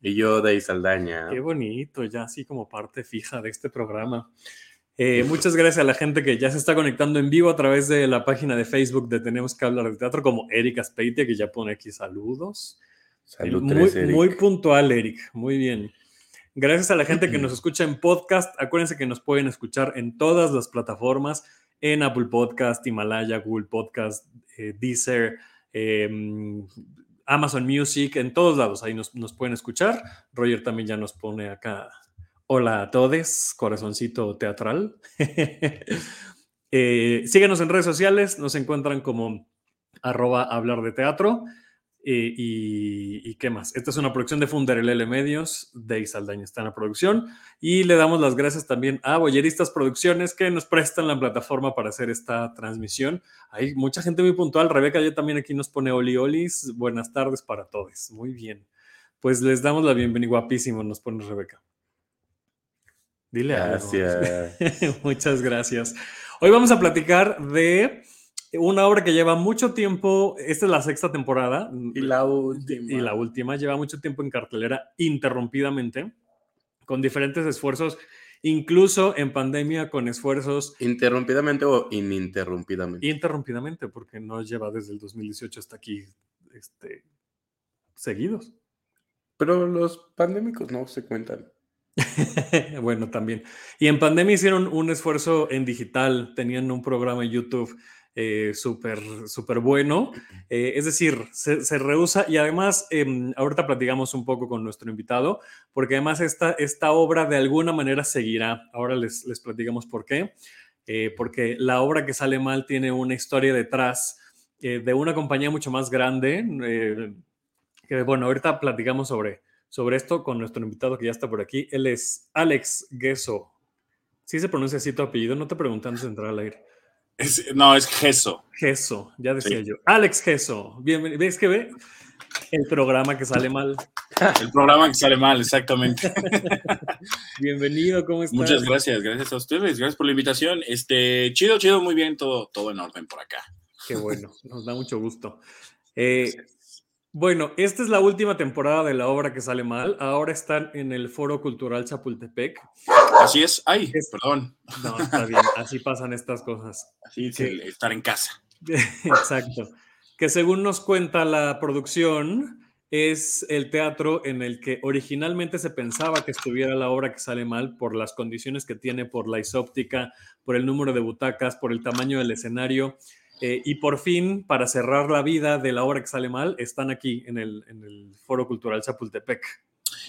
Y yo, Dey Saldaña. Qué bonito, ya así como parte fija de este programa. Eh, muchas gracias a la gente que ya se está conectando en vivo a través de la página de Facebook de Tenemos que hablar de teatro, como Erika Speitia, que ya pone aquí saludos. Salud, muy, Eric. muy puntual, Eric. Muy bien. Gracias a la gente que nos escucha en podcast. Acuérdense que nos pueden escuchar en todas las plataformas, en Apple Podcast, Himalaya, Google Podcast, eh, Deezer, eh, Amazon Music, en todos lados. Ahí nos, nos, pueden escuchar. Roger también ya nos pone acá. Hola a todos, corazoncito teatral. eh, síguenos en redes sociales, nos encuentran como arroba hablar de teatro. Eh, y, y, qué más? Esta es una producción de Funderelele Medios, de Saldaña está en la producción. Y le damos las gracias también a Boyeristas Producciones que nos prestan la plataforma para hacer esta transmisión. Hay mucha gente muy puntual. Rebeca ya también aquí nos pone Oli Olis. Buenas tardes para todos. Muy bien. Pues les damos la bienvenida. Guapísimo, nos pone Rebeca. Dile gracias. Muchas gracias. Hoy vamos a platicar de una obra que lleva mucho tiempo, esta es la sexta temporada. Y la última. Y la última lleva mucho tiempo en cartelera interrumpidamente, con diferentes esfuerzos, incluso en pandemia con esfuerzos... ¿Interrumpidamente o ininterrumpidamente? Interrumpidamente, porque no lleva desde el 2018 hasta aquí este, seguidos. Pero los pandémicos no se cuentan. bueno, también. Y en pandemia hicieron un esfuerzo en digital, tenían un programa en YouTube eh, súper, bueno. Eh, es decir, se, se, rehúsa y además, eh, ahorita platicamos un poco con nuestro invitado, porque además esta, esta obra de alguna manera seguirá. Ahora les, les platicamos por qué. Eh, porque la obra que sale mal tiene una historia detrás eh, de una compañía mucho más grande. que bueno, ahorita platicamos sobre, sobre esto con nuestro invitado que ya está por aquí. Él es Alex Gesso. ¿Sí se pronuncia así tu apellido? No te pregunté antes de entrar al aire. Es, no, es Gesso. Gesso, ya decía sí. yo. Alex Gesso, bienvenido. ¿Ves que ve? El programa que sale mal. El programa que sale mal, exactamente. Bienvenido, ¿cómo estás? Muchas gracias, gracias a ustedes, gracias por la invitación. Este, chido, chido, muy bien, todo, todo en orden por acá. Qué bueno, nos da mucho gusto. Eh, bueno, esta es la última temporada de la obra que sale mal. Ahora están en el Foro Cultural Chapultepec. Así es. Ay, es, perdón. No, está bien. Así pasan estas cosas. Así es el estar en casa. Exacto. Que según nos cuenta la producción, es el teatro en el que originalmente se pensaba que estuviera la obra que sale mal por las condiciones que tiene, por la isóptica, por el número de butacas, por el tamaño del escenario. Eh, y por fin, para cerrar la vida de la obra que sale mal, están aquí en el, en el Foro Cultural Chapultepec.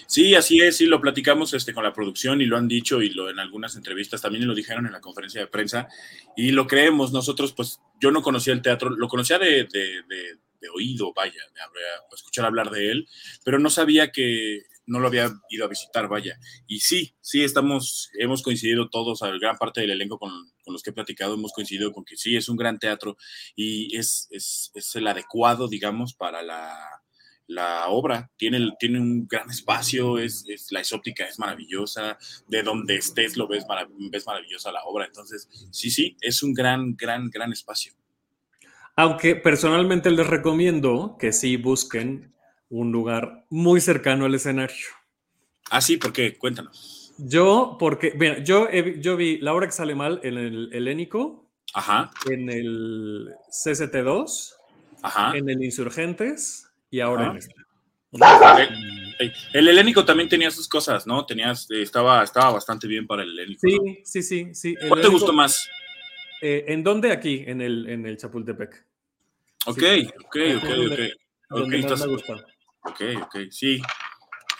Sí, así es, sí, lo platicamos este, con la producción y lo han dicho y lo en algunas entrevistas también lo dijeron en la conferencia de prensa y lo creemos nosotros, pues yo no conocía el teatro, lo conocía de, de, de, de oído, vaya, de escuchar hablar de él, pero no sabía que no lo había ido a visitar, vaya. Y sí, sí, estamos, hemos coincidido todos, a gran parte del elenco con, con, los que he platicado, hemos coincidido con que sí, es un gran teatro y es, es, es el adecuado, digamos, para la, la obra. Tiene, tiene un gran espacio, es, es, la isóptica es maravillosa, de donde estés lo ves, ves maravillosa la obra. Entonces, sí, sí, es un gran, gran, gran espacio. Aunque personalmente les recomiendo que sí busquen un lugar muy cercano al escenario. Ah, sí, ¿por qué? Cuéntanos. Yo, porque, mira, yo, yo vi la obra que sale mal en el Helénico, Ajá. en el CCT2, Ajá. en el Insurgentes y ahora Ajá. en este. El, el helénico también tenía sus cosas, ¿no? Tenías, estaba, estaba bastante bien para el helénico. Sí, ¿no? sí, sí, sí. ¿Cuál te gustó más? eh, ¿En dónde? Aquí, en el, en el Chapultepec. Ok, Sí. ok, ok, ok. Ok, donde más estás- me gusta. Ok, ok, sí.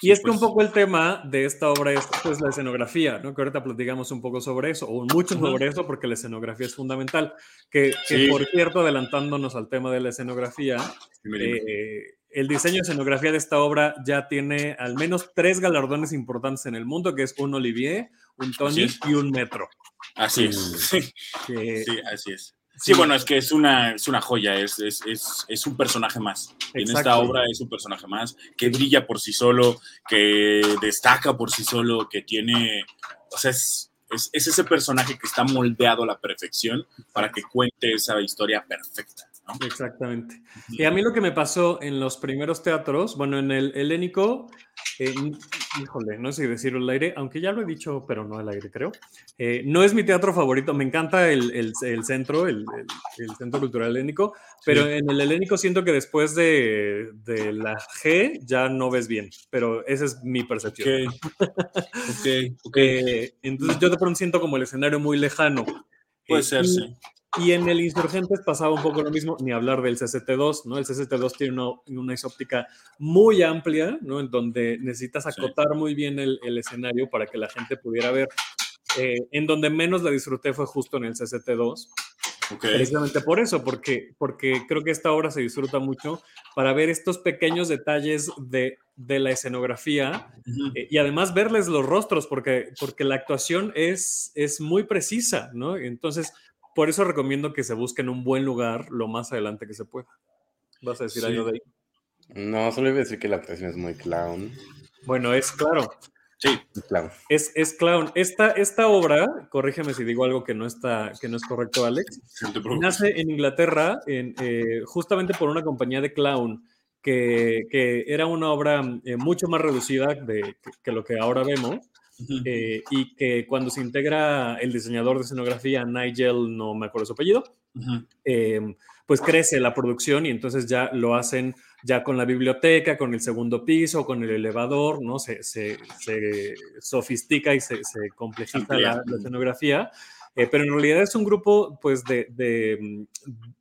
Y Sí, es que pues, un poco el tema de esta obra es pues, la escenografía, ¿no? Que ahorita platicamos un poco sobre eso, o mucho sobre eso, porque la escenografía es fundamental. Que, que, Sí. por cierto, adelantándonos al tema de la escenografía, dime. eh, el diseño de escenografía de esta obra ya tiene al menos tres galardones importantes en el mundo, que es un Olivier, un Tony y un Metro. Así es. Sí, así es. Sí, bueno, es que es una, es una joya, es, es, es, un personaje más. En esta obra es un personaje más que brilla por sí solo, que destaca por sí solo, que tiene, o sea, es, es, ese personaje que está moldeado a la perfección para que cuente esa historia perfecta. Exactamente. Y a mí lo que me pasó en los primeros teatros, bueno, en el helénico, eh, híjole, no sé si decirlo al aire, aunque ya lo he dicho, pero no al aire, creo. Eh, no es mi teatro favorito, me encanta el, el, el centro, el, el, Centro Cultural Helénico, pero en el helénico siento que después de, de, la G ya no ves bien, pero esa es mi percepción. Ok, ok, eh, entonces yo de pronto siento como el escenario muy lejano. Puede ser, sí. Y en el Insurgentes pasaba un poco lo mismo, ni hablar del CCT2, ¿no? El CCT2 tiene una, una isóptica muy amplia, ¿no? En donde necesitas acotar muy bien el, el, escenario para que la gente pudiera ver. Eh, en donde menos la disfruté fue justo en el CCT2. Okay. Precisamente por eso, porque, porque creo que esta obra se disfruta mucho para ver estos pequeños detalles de, de la escenografía uh -huh. eh, y además verles los rostros, porque, porque la actuación es, es muy precisa, ¿no? Entonces, por eso recomiendo que se busquen un buen lugar lo más adelante que se pueda. ¿Vas a decir sí. algo de ahí? No, solo iba a decir que la actuación es muy clown. Bueno, es claro. Sí. Es clown. Es, es clown. Esta, esta obra, corrígeme si digo algo que no, está, que no es correcto, Alex, nace en Inglaterra en, eh, justamente por una compañía de clown que, que era una obra eh, mucho más reducida de, que, que lo que ahora vemos eh, y que cuando se integra el diseñador de escenografía, Nigel, no me acuerdo su apellido, uh -huh. eh, pues crece la producción y entonces ya lo hacen ya con la biblioteca, con el segundo piso, con el elevador, ¿no? Se, se, se sofistica y se, se complejiza la, la, escenografía. Eh, pero en realidad es un grupo pues de, de,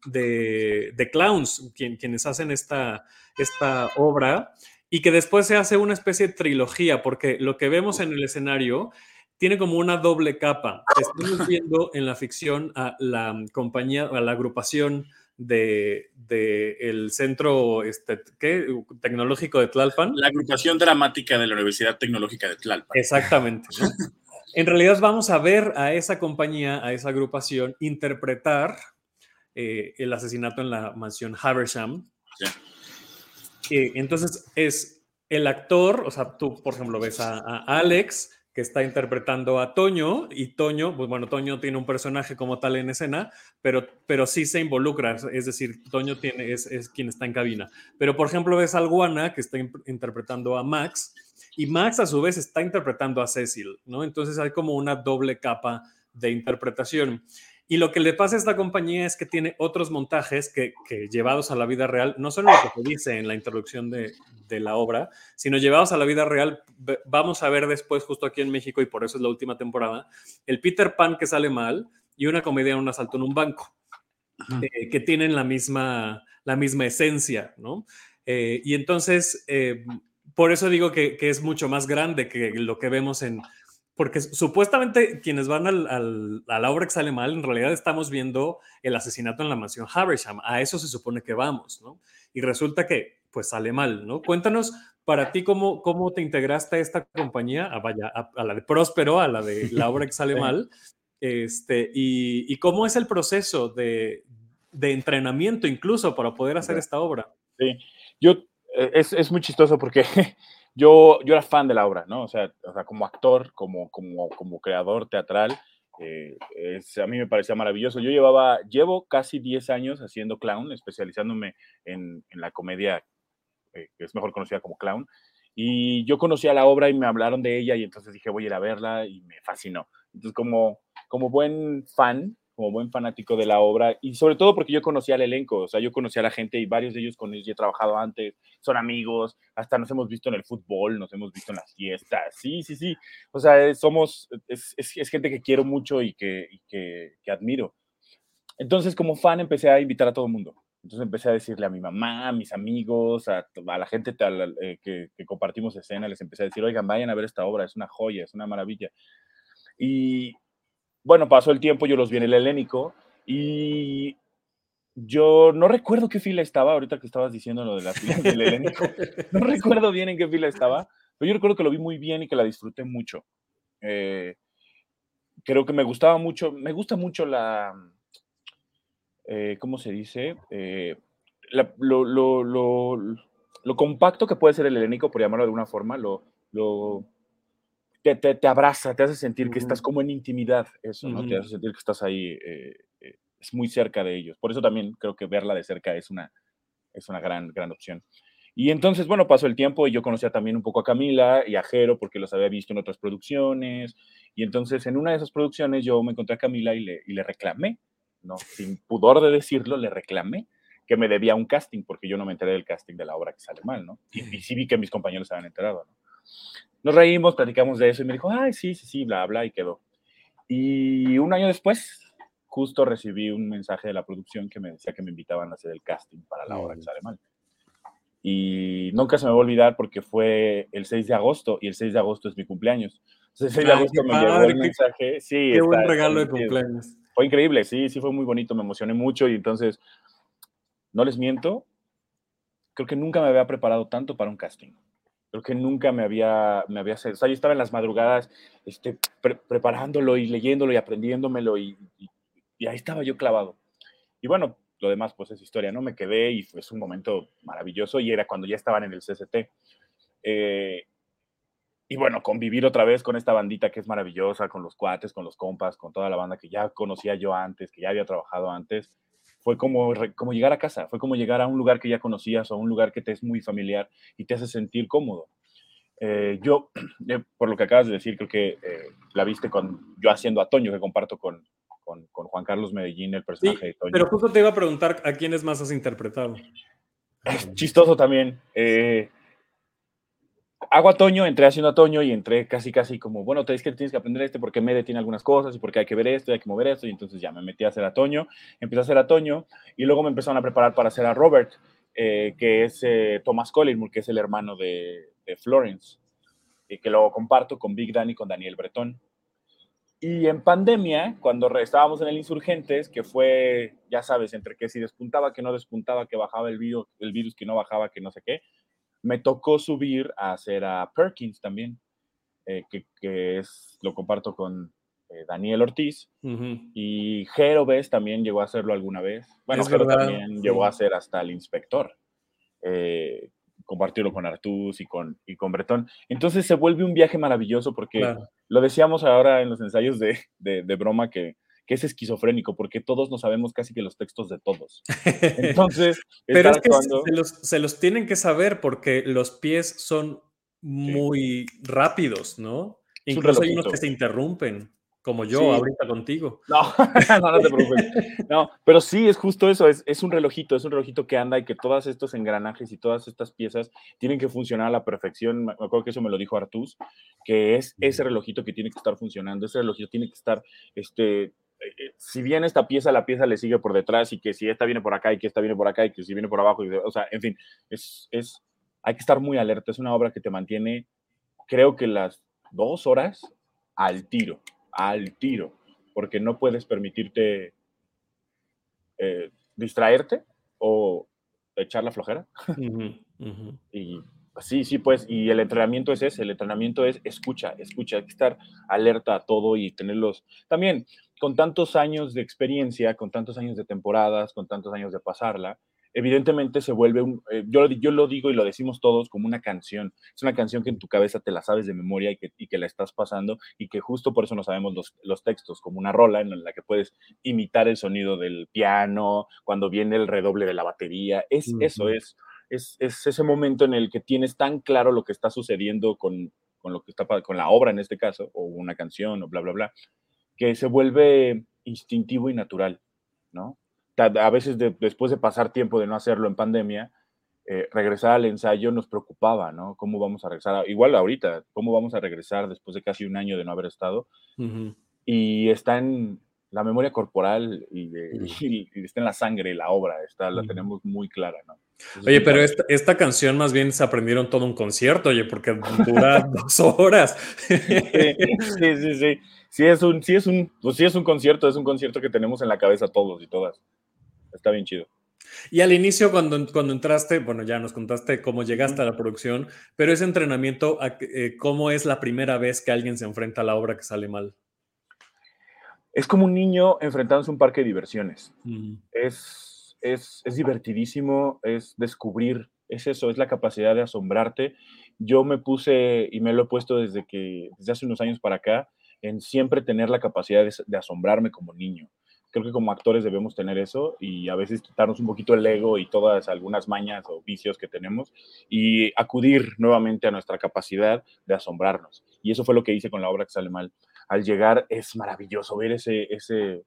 de, de clowns quien, quienes hacen esta, esta obra y que después se hace una especie de trilogía, porque lo que vemos en el escenario tiene como una doble capa. Estamos viendo en la ficción a la compañía, a la agrupación de, de el centro este, ¿qué? tecnológico de Tlalpan. La agrupación dramática de la Universidad Tecnológica de Tlalpan. Exactamente. ¿no? en realidad vamos a ver a esa compañía, a esa agrupación, interpretar eh, el asesinato en la mansión Haversham. Sí entonces es el actor, o sea, tú, por ejemplo, ves a, a, Alex que está interpretando a Toño y Toño, pues bueno, Toño tiene un personaje como tal en escena, pero, pero sí se involucra, es decir, Toño tiene, es, es quien está en cabina. Pero, por ejemplo, ves a Alguana que está interpretando a Max y Max a su vez está interpretando a Cecil, ¿no? Entonces hay como una doble capa de interpretación. Y lo que le pasa a esta compañía es que tiene otros montajes que, que llevados a la vida real, no solo lo que se dice en la introducción de, de, la obra, sino llevados a la vida real, vamos a ver después, justo aquí en México, y por eso es la última temporada, el Peter Pan que sale mal y una comedia en un asalto en un banco, eh, que tienen la misma, la misma esencia, ¿no? Eh, y entonces, eh, por eso digo que, que es mucho más grande que lo que vemos en porque supuestamente quienes van al, al, a la obra que sale mal, en realidad estamos viendo el asesinato en la mansión Haversham. A eso se supone que vamos, ¿no? Y resulta que, pues, sale mal, ¿no? Cuéntanos para ti cómo, cómo te integraste a esta compañía, a, vaya, a, a la de Próspero, a la de la obra que sale sí. mal, este, y, y, cómo es el proceso de, de, entrenamiento incluso para poder hacer sí. esta obra. Sí, yo, eh, es, es muy chistoso porque yo, yo era fan de la obra, ¿no? O sea, o sea como actor, como, como, como creador teatral, eh, es, a mí me parecía maravilloso. Yo llevaba, llevo casi 10 años haciendo clown, especializándome en, en la comedia, eh, que es mejor conocida como clown. Y yo conocía la obra y me hablaron de ella y entonces dije, voy a ir a verla y me fascinó. Entonces, como, como buen fan, como buen fanático de la obra y sobre todo porque yo conocía al elenco, o sea, yo conocía a la gente y varios de ellos con ellos ya he trabajado antes, son amigos, hasta nos hemos visto en el fútbol, nos hemos visto en las fiestas, sí, sí, sí, o sea, somos, es, es, gente que quiero mucho y, que, que, admiro. Entonces, como fan, empecé a invitar a todo el mundo. Entonces empecé a decirle a mi mamá, a mis amigos, a, la gente eh, que, que compartimos escena, les empecé a decir, oigan, vayan a ver esta obra, es una joya, es una maravilla. Y, bueno, pasó el tiempo, yo los vi en el helénico y yo no recuerdo qué fila estaba, ahorita que estabas diciendo lo de la fila del elenco. No recuerdo bien en qué fila estaba, pero yo recuerdo que lo vi muy bien y que la disfruté mucho. Eh, creo que me gustaba mucho, me gusta mucho la, eh, ¿cómo se dice? Eh, lo, lo, lo, lo, compacto que puede ser el helénico, por llamarlo de alguna forma, lo, lo te, te, te, abraza, te hace sentir que estás como en intimidad, eso, ¿no? Te hace sentir que estás ahí, eh, eh, es muy cerca de ellos. Por eso también creo que verla de cerca es una, es una gran, gran opción. Y entonces, bueno, pasó el tiempo y yo conocía también un poco a Camila y a Jero porque los había visto en otras producciones. Y entonces en una de esas producciones yo me encontré a Camila y le, y le reclamé, ¿no? Sin pudor de decirlo, le reclamé que me debía un casting porque yo no me enteré del casting de la obra que sale mal, ¿no? Y, y sí vi que mis compañeros se habían enterado, ¿no? Nos reímos, platicamos de eso y me dijo, ay, sí, sí, sí, bla, bla, y quedó. Y un año después, justo recibí un mensaje de la producción que me decía que me invitaban a hacer el casting para la obra que sale mal. Y nunca se me va a olvidar porque fue el 6 de agosto y el 6 de agosto es mi cumpleaños. Entonces, el 6 de agosto me llegó el mensaje. Sí, qué buen regalo de cumpleaños. Fue increíble, sí, sí fue muy bonito, me emocioné mucho y entonces, no les miento, creo que nunca me había preparado tanto para un casting creo que nunca me había, me había, o sea, yo estaba en las madrugadas este, preparándolo y leyéndolo y aprendiéndomelo y, y, ahí estaba yo clavado. Y bueno, lo demás pues es historia, ¿no? Me quedé y fue un momento maravilloso y era cuando ya estaban en el CCT. Eh, y bueno, convivir otra vez con esta bandita que es maravillosa, con los cuates, con los compas, con toda la banda que ya conocía yo antes, que ya había trabajado antes, fue como, como llegar a casa, fue como llegar a un lugar que ya conocías o a un lugar que te es muy familiar y te hace sentir cómodo. Eh, yo, eh, por lo que acabas de decir, creo que eh, la viste con yo haciendo a Toño, que comparto con, con, con Juan Carlos Medellín, el personaje de Toño. Pero justo te iba a preguntar a quiénes más has interpretado. Es chistoso también. Eh, hago a Toño, entré haciendo a Toño y entré casi, casi como, bueno, te que tienes que aprender este porque me detiene algunas cosas y porque hay que ver esto y hay que mover esto. Y entonces ya me metí a hacer a Toño, empecé a hacer a Toño y luego me empezaron a preparar para hacer a Robert, eh, que es eh, Thomas Collingwood, que es el hermano de, de, Florence, y que lo comparto con Big Dan y con Daniel Bretón. Y en pandemia, cuando estábamos en el Insurgentes, que fue, ya sabes, entre que si despuntaba, que no despuntaba, que bajaba el virus, el virus que no bajaba, que no sé qué, me tocó subir a hacer a Perkins también, eh, que, es, lo comparto con eh, Daniel Ortiz. Y Jero Bess también llegó a hacerlo alguna vez. Bueno, Jero también llegó a ser hasta el inspector. Eh, compartirlo con Artús y con, y con Bretón. Entonces se vuelve un viaje maravilloso porque lo decíamos ahora en los ensayos de, de, de broma que que es esquizofrénico, porque todos no sabemos casi que los textos de todos. Entonces, pero es que se, los, tienen que saber porque los pies son muy rápidos, ¿no? Incluso hay unos que se interrumpen, como yo ahorita contigo. No, no, no te preocupes. No, pero sí, es justo eso, es, es, un relojito, es un relojito que anda y que todos estos engranajes y todas estas piezas tienen que funcionar a la perfección. Me acuerdo que eso me lo dijo Artús, que es ese relojito que tiene que estar funcionando, ese relojito tiene que estar este, si bien esta pieza, la pieza le sigue por detrás y que si esta viene por acá y que esta viene por acá y que si viene por abajo, y o sea, en fin, es, es, hay que estar muy alerta. Es una obra que te mantiene, creo que las dos horas al tiro, al tiro, porque no puedes permitirte eh, distraerte o echar la flojera. Y sí, sí, pues, y el entrenamiento es ese, el entrenamiento es escucha, escucha, hay que estar alerta a todo y tenerlos. También, con tantos años de experiencia, con tantos años de temporadas, con tantos años de pasarla, evidentemente se vuelve un, eh, yo, yo lo digo y lo decimos todos como una canción, es una canción que en tu cabeza te la sabes de memoria y que, y que la estás pasando y que justo por eso no sabemos los, los, textos, como una rola en la que puedes imitar el sonido del piano, cuando viene el redoble de la batería, es eso, es, es, es, ese momento en el que tienes tan claro lo que está sucediendo con, con lo que está con la obra en este caso, o una canción, o bla, bla, bla, que se vuelve instintivo y natural, ¿no? A veces después de pasar tiempo de no hacerlo en pandemia, eh, regresar al ensayo nos preocupaba, ¿no? ¿Cómo vamos a regresar? igual ahorita, ¿cómo vamos a regresar después de casi un año de no haber estado? Y está en la memoria corporal y, está en la sangre la obra, está, la tenemos muy clara, ¿no? oye, pero esta, esta, canción más bien se aprendieron todo un concierto, oye, porque dura dos horas. sí, sí, sí sí es un, sí es un, pues sí es un concierto, es un concierto que tenemos en la cabeza todos y todas. está bien chido. Y al inicio, cuando, cuando entraste, bueno, ya nos contaste cómo llegaste a la producción, pero ese entrenamiento, eh, ¿cómo es la primera vez que alguien se enfrenta a la obra que sale mal? Es como un niño enfrentándose a un parque de diversiones. es, es, es divertidísimo, es descubrir, es eso, es la capacidad de asombrarte. Yo me puse, y me lo he puesto desde que, desde hace unos años para acá, en siempre tener la capacidad de asombrarme como niño creo que como actores debemos tener eso y a veces quitarnos un poquito el ego y todas algunas mañas o vicios que tenemos y acudir nuevamente a nuestra capacidad de asombrarnos. Y eso fue lo que hice con la obra que sale mal. Al llegar es maravilloso ver ese, ese,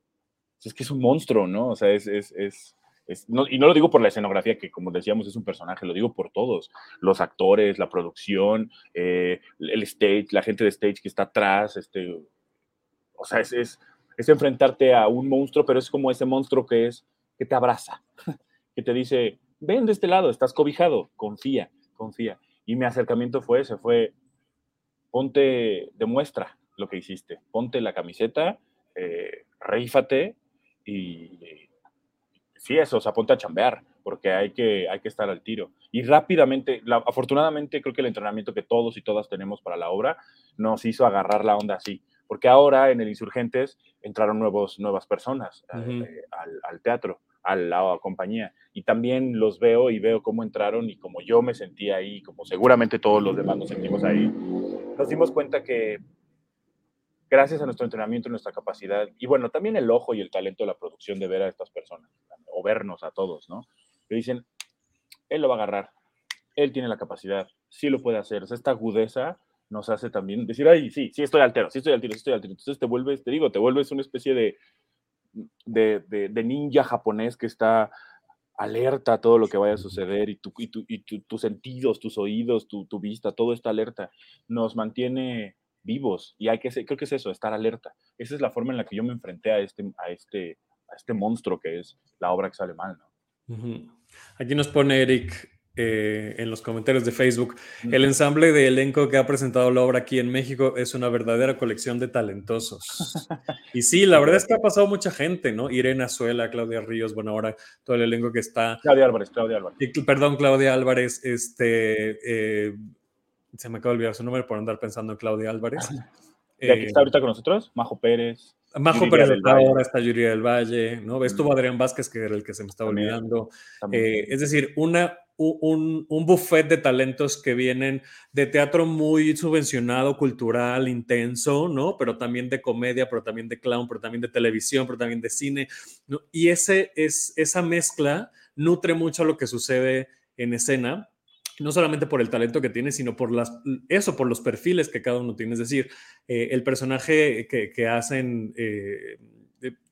es que es un monstruo, ¿no? O sea, es, es, es, y no lo digo por la escenografía, que como decíamos es un personaje, lo digo por todos, los actores, la producción, eh, el stage, la gente de stage que está atrás, este, o sea, es, es es enfrentarte a un monstruo, pero es como ese monstruo que es, que te abraza, que te dice, ven de este lado, estás cobijado, confía, confía. Y mi acercamiento fue ese, fue, ponte, demuestra lo que hiciste, ponte la camiseta, eh, reífate y, sí, eso, o sea, ponte a chambear, porque hay que, hay que estar al tiro. Y rápidamente, afortunadamente creo que el entrenamiento que todos y todas tenemos para la obra nos hizo agarrar la onda así porque ahora en el Insurgentes entraron nuevos, nuevas personas eh, al, teatro, a la compañía, y también los veo y veo cómo entraron y como yo me sentí ahí, como seguramente todos los demás nos sentimos ahí, nos dimos cuenta que gracias a nuestro entrenamiento y nuestra capacidad, y bueno, también el ojo y el talento de la producción de ver a estas personas, o vernos a todos, ¿no? Le dicen, él lo va a agarrar, él tiene la capacidad, sí lo puede hacer, o sea, esta agudeza nos hace también decir, ay, sí, sí estoy altero, sí estoy altero, sí estoy altero. Entonces te vuelves, te digo, te vuelves una especie de, de, de, ninja japonés que está alerta a todo lo que vaya a suceder y, tu, y, tu, y tus sentidos, tus oídos, tu, tu, vista, todo está alerta. Nos mantiene vivos y hay que, creo que es eso, estar alerta. Esa es la forma en la que yo me enfrenté a este, a este, a este monstruo que es la obra que sale mal, ¿no? Aquí nos pone Eric, eh, en los comentarios de Facebook. El ensamble de elenco que ha presentado la obra aquí en México es una verdadera colección de talentosos. Y sí, la verdad es que ha pasado mucha gente, ¿no? Irene Azuela, Claudia Ríos, bueno, ahora todo el elenco que está. Claudia Álvarez, Claudia Álvarez. perdón, Claudia Álvarez, este. Eh, se me acaba de olvidar su nombre por andar pensando en Claudia Álvarez. ¿Y aquí está ahorita con nosotros? Majo Pérez. Majo Pérez ahora, está Yuri del Valle, ¿no? Estuvo Adrián Vázquez, que era el que se me estaba olvidando. Eh, es decir, una, un, un, buffet de talentos que vienen de teatro muy subvencionado, cultural, intenso, ¿no? Pero también de comedia, pero también de clown, pero también de televisión, pero también de cine. ¿no? Y ese, es, esa mezcla nutre mucho lo que sucede en escena, no solamente por el talento que tiene, sino por las, eso, por los perfiles que cada uno tiene. Es decir, eh, el personaje que, que hacen... Eh,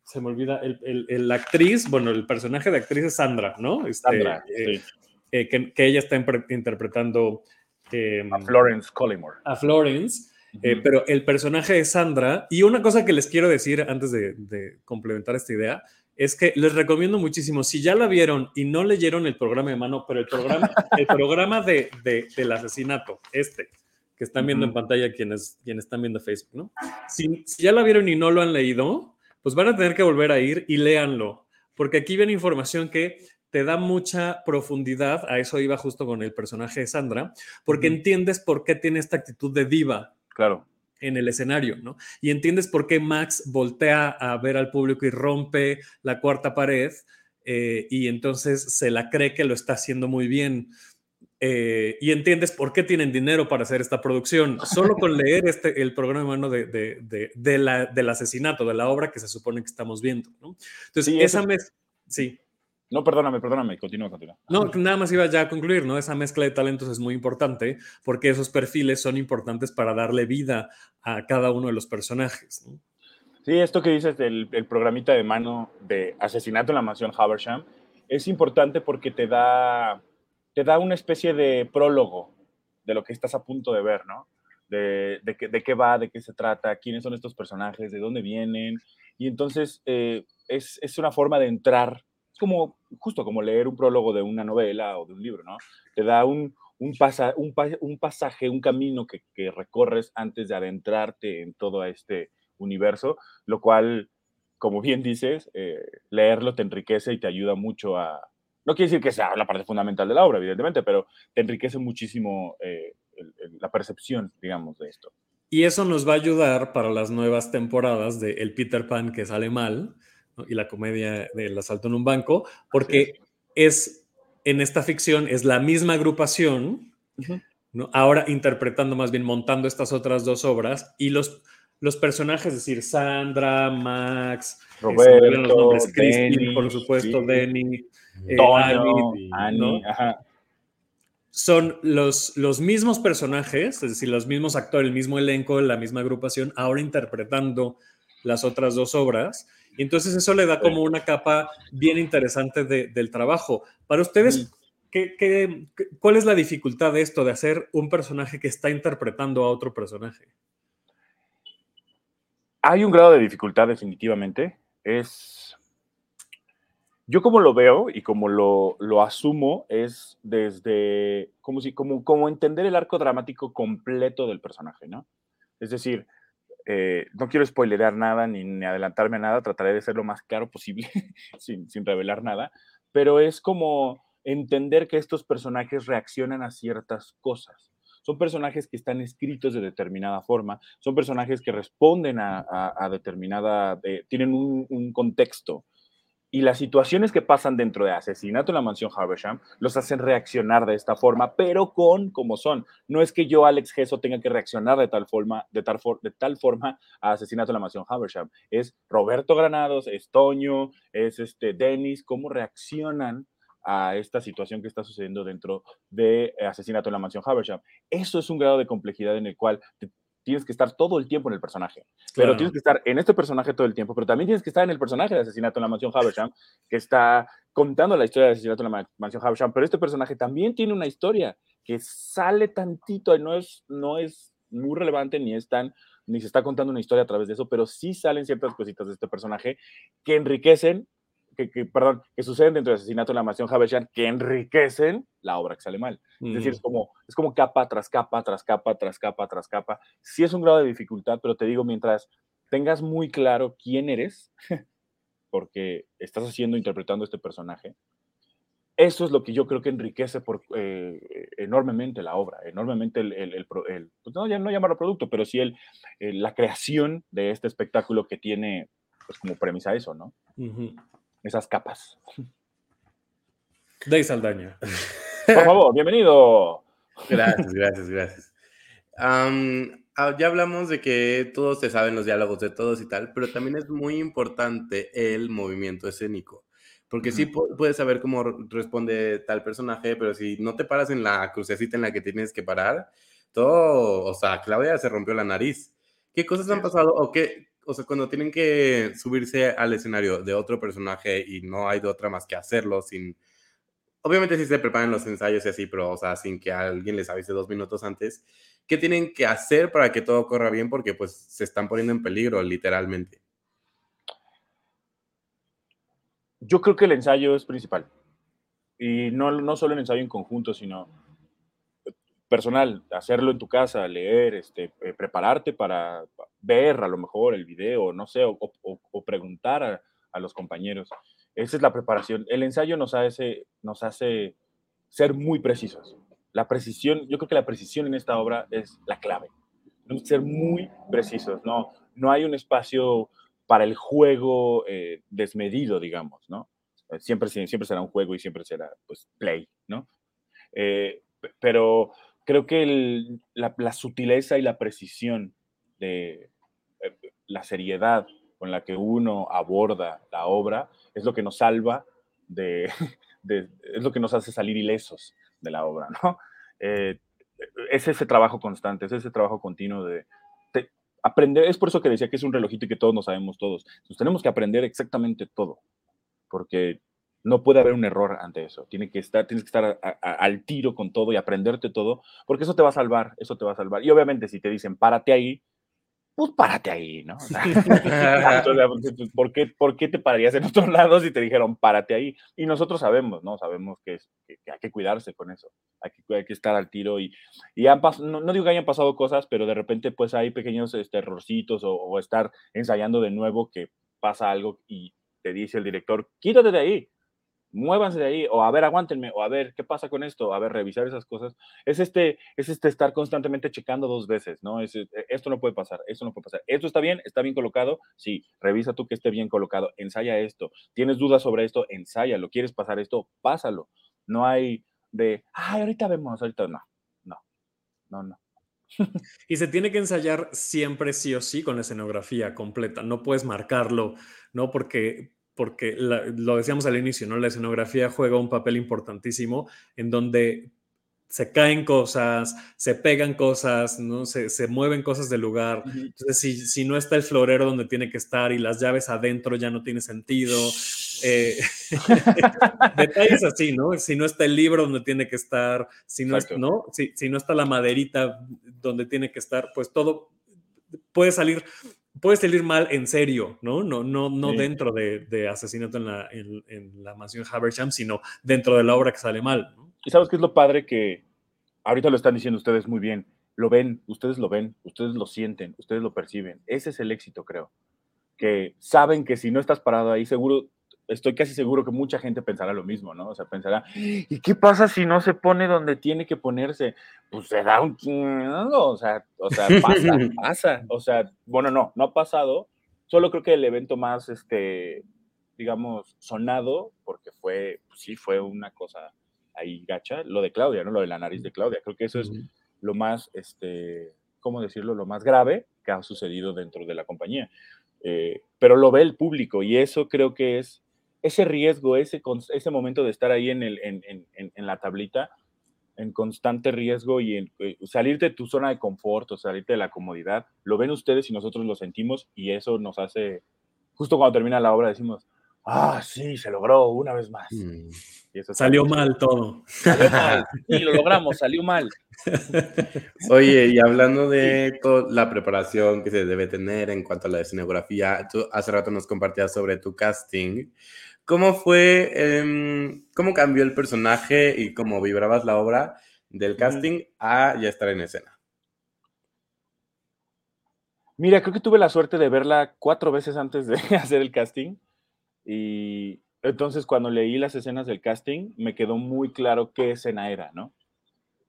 se me olvida, el, el, actriz, bueno, el personaje de actriz es Sandra, ¿no? Este, Sandra, eh, sí eh, que, ella está interpretando em, a Florence Collymore. A Florence, eh, pero el personaje de Sandra, y una cosa que les quiero decir antes de, complementar esta idea, es que les recomiendo muchísimo, si ya la vieron y no leyeron el programa de mano, pero el programa, el programa de, del asesinato, este, que están viendo en pantalla quienes, quienes están viendo Facebook, ¿no? Si, si, ya la vieron y no lo han leído, pues van a tener que volver a ir y léanlo, porque aquí viene información que te da mucha profundidad, a eso iba justo con el personaje de Sandra, porque entiendes por qué tiene esta actitud de diva. Claro. En el escenario, ¿no? Y entiendes por qué Max voltea a ver al público y rompe la cuarta pared eh, y entonces se la cree que lo está haciendo muy bien. Eh, y entiendes por qué tienen dinero para hacer esta producción. Solo con leer este, el programa de, de, de, la, del asesinato, de la obra que se supone que estamos viendo. ¿no? Entonces, esa mes... Sí. No, perdóname, perdóname, continúa, continúa. No, nada más iba ya a concluir, ¿no? Esa mezcla de talentos es muy importante porque esos perfiles son importantes para darle vida a cada uno de los personajes. Sí, esto que dices del el programita de mano de asesinato en la mansión Haversham es importante porque te da, te da una especie de prólogo de lo que estás a punto de ver, ¿no? De, de, de qué va, de qué se trata, quiénes son estos personajes, de dónde vienen. Y entonces eh, es, es una forma de entrar como, justo como leer un prólogo de una novela o de un libro, ¿no? Te da un, un, pasa, un, un pasaje, un camino que, que, recorres antes de adentrarte en todo este universo, lo cual como bien dices, eh, leerlo te enriquece y te ayuda mucho a... No quiere decir que sea la parte fundamental de la obra, evidentemente, pero te enriquece muchísimo eh, la percepción, digamos, de esto. Y eso nos va a ayudar para las nuevas temporadas de El Peter Pan que sale mal y la comedia del asalto en un banco, porque es. en esta ficción es la misma agrupación, ¿no? ahora interpretando más bien, montando estas otras dos obras y los, los personajes, es decir, Sandra, Max, Roberto, los nombres, Christine, por supuesto, Denny, eh, Annie, ajá son los, los mismos personajes, es decir, los mismos actores, el mismo elenco, la misma agrupación, ahora interpretando las otras dos obras. Y entonces eso le da como una capa bien interesante del trabajo. Para ustedes, ¿qué, cuál es la dificultad de esto, de hacer un personaje que está interpretando a otro personaje? Hay un grado de dificultad definitivamente. Es yo como lo veo y como lo, lo asumo es desde, como, si, como, como entender el arco dramático completo del personaje, ¿no? Es decir, eh, no quiero spoilerear nada ni, adelantarme a nada, trataré de ser lo más claro posible sin, revelar nada, pero es como entender que estos personajes reaccionan a ciertas cosas. Son personajes que están escritos de determinada forma, son personajes que responden a, determinada, eh, tienen un, contexto, y las situaciones que pasan dentro de asesinato en la mansión Habersham los hacen reaccionar de esta forma, pero con como son. No es que yo, Alex Gesso, tenga que reaccionar de tal forma, de tal, de tal forma a asesinato en la mansión Habersham. Es Roberto Granados, es Toño, es este Dennis, cómo reaccionan a esta situación que está sucediendo dentro de asesinato en la mansión Habersham. Eso es un grado de complejidad en el cual tienes que estar todo el tiempo en el personaje. Pero tienes que estar en este personaje todo el tiempo, pero también tienes que estar en el personaje de asesinato en la mansión Habersham, que está contando la historia de asesinato en la mansión Habersham, pero este personaje también tiene una historia que sale tantito, no es, no es muy relevante ni es tan ni se está contando una historia a través de eso, pero sí salen ciertas cositas de este personaje que enriquecen que, perdón, que suceden dentro del asesinato de la mansión Habersham que enriquecen la obra que sale mal. Es decir, es como, es como capa tras capa, tras capa, tras capa, tras capa. Sí es un grado de dificultad, pero te digo, mientras tengas muy claro quién eres, porque estás haciendo, interpretando este personaje, eso es lo que yo creo que enriquece por, eh, enormemente la obra, enormemente el, el, el, pues no, no llamarlo producto, pero sí el, la creación de este espectáculo que tiene pues como premisa eso, ¿no? Esas capas. Dave Saldaña. Por favor, bienvenido. Gracias, gracias, gracias. ya hablamos de que todos se saben los diálogos de todos y tal, pero también es muy importante el movimiento escénico. Porque sí puedes saber cómo responde tal personaje, pero si no te paras en la crucecita en la que tienes que parar, todo, o sea, Claudia se rompió la nariz. ¿Qué cosas han pasado o qué, o sea, cuando tienen que subirse al escenario de otro personaje y no hay de otra más que hacerlo sin... Obviamente sí se preparan los ensayos y así, pero, o sea, sin que alguien les avise dos minutos antes. ¿Qué tienen que hacer para que todo corra bien? Porque, pues, se están poniendo en peligro, literalmente. Yo creo que el ensayo es principal. Y no, no solo el ensayo en conjunto, sino personal, hacerlo en tu casa, leer, este, eh, prepararte para ver a lo mejor el video, no sé, o, preguntar a, los compañeros. Esa es la preparación. El ensayo nos hace, nos hace ser muy precisos. La precisión, yo creo que la precisión en esta obra es la clave. Ser muy precisos, ¿no? No hay un espacio para el juego eh, desmedido, digamos, ¿no? Siempre, siempre será un juego y siempre será, pues, play, ¿no? Eh, pero creo que la, sutileza y la precisión de eh, la seriedad con la que uno aborda la obra es lo que nos salva de, es lo que nos hace salir ilesos de la obra, ¿no? Eh, es ese trabajo constante, es ese trabajo continuo de, de, aprender, es por eso que decía que es un relojito y que todos nos sabemos todos. Tenemos que aprender exactamente todo, porque no puede haber un error ante eso. Tiene que estar, tienes que estar al tiro con todo y aprenderte todo, porque eso te va a salvar, eso te va a salvar. Y obviamente si te dicen, párate ahí, pues párate ahí, ¿no? ¿por, qué, ¿por, qué, te pararías en otros lados si te dijeron, párate ahí? Y nosotros sabemos, ¿no? Sabemos que, es, que, hay que cuidarse con eso, hay que, hay que estar al tiro y, y han no, no, digo que hayan pasado cosas, pero de repente pues hay pequeños este, errorcitos o, o estar ensayando de nuevo que pasa algo y te dice el director, quítate de ahí, muévanse de ahí, o a ver, aguántenme, o a ver, ¿qué pasa con esto? A ver, revisar esas cosas. Es este, es este estar constantemente checando dos veces, ¿no? Es, e, esto no puede pasar, esto no puede pasar. ¿Esto está bien? ¿Está bien colocado? Sí, revisa tú que esté bien colocado, ensaya esto. ¿Tienes dudas sobre esto? Ensáyalo. ¿Quieres pasar esto? Pásalo. No hay de, ay, ahorita vemos, ahorita no, no, no, no. y se tiene que ensayar siempre sí o sí con la escenografía completa, no puedes marcarlo, ¿no? Porque porque lo decíamos al inicio, ¿no? La escenografía juega un papel importantísimo en donde se caen cosas, se pegan cosas, ¿no? Se, se mueven cosas del lugar. Entonces, si, si, no está el florero donde tiene que estar y las llaves adentro ya no tiene sentido. Eh, detalles así, ¿no? Si no está el libro donde tiene que estar, si no, ¿no? Si, si no está la maderita donde tiene que estar, pues todo puede salir puede salir mal en serio, ¿no? No, no, no dentro de, asesinato en la, en, la, mansión Habersham, sino dentro de la obra que sale mal. ¿no? Y sabes qué es lo padre que ahorita lo están diciendo ustedes muy bien. Lo ven, ustedes lo ven, ustedes lo sienten, ustedes lo perciben. Ese es el éxito, creo. Que saben que si no estás parado ahí, seguro estoy casi seguro que mucha gente pensará lo mismo, ¿no? O sea, pensará, ¿y qué pasa si no se pone donde tiene que ponerse? Pues se da un o sea, o sea, pasa, pasa. O sea, bueno, no, no ha pasado. Solo creo que el evento más, este, digamos, sonado, porque fue, pues sí, fue una cosa ahí gacha, lo de Claudia, ¿no? Lo de la nariz de Claudia. Creo que eso es lo más, este, ¿cómo decirlo? Lo más grave que ha sucedido dentro de la compañía. Eh, pero lo ve el público y eso creo que es ese riesgo, ese, ese momento de estar ahí en, el, en, en, en la tablita, en constante riesgo y en, eh, salir de tu zona de confort o salirte de la comodidad, lo ven ustedes y nosotros lo sentimos y eso nos hace, justo cuando termina la obra decimos, ah, sí, se logró una vez más. Mm. Y eso salió mal todo. Salió mal, y lo logramos, salió mal. Oye, y hablando de la preparación que se debe tener en cuanto a la escenografía, tú hace rato nos compartías sobre tu casting. ¿Cómo fue, em, cómo cambió el personaje y cómo vibrabas la obra del casting a ya estar en escena? Mira, creo que tuve la suerte de verla cuatro veces antes de hacer el casting y entonces cuando leí las escenas del casting me quedó muy claro qué escena era, ¿no?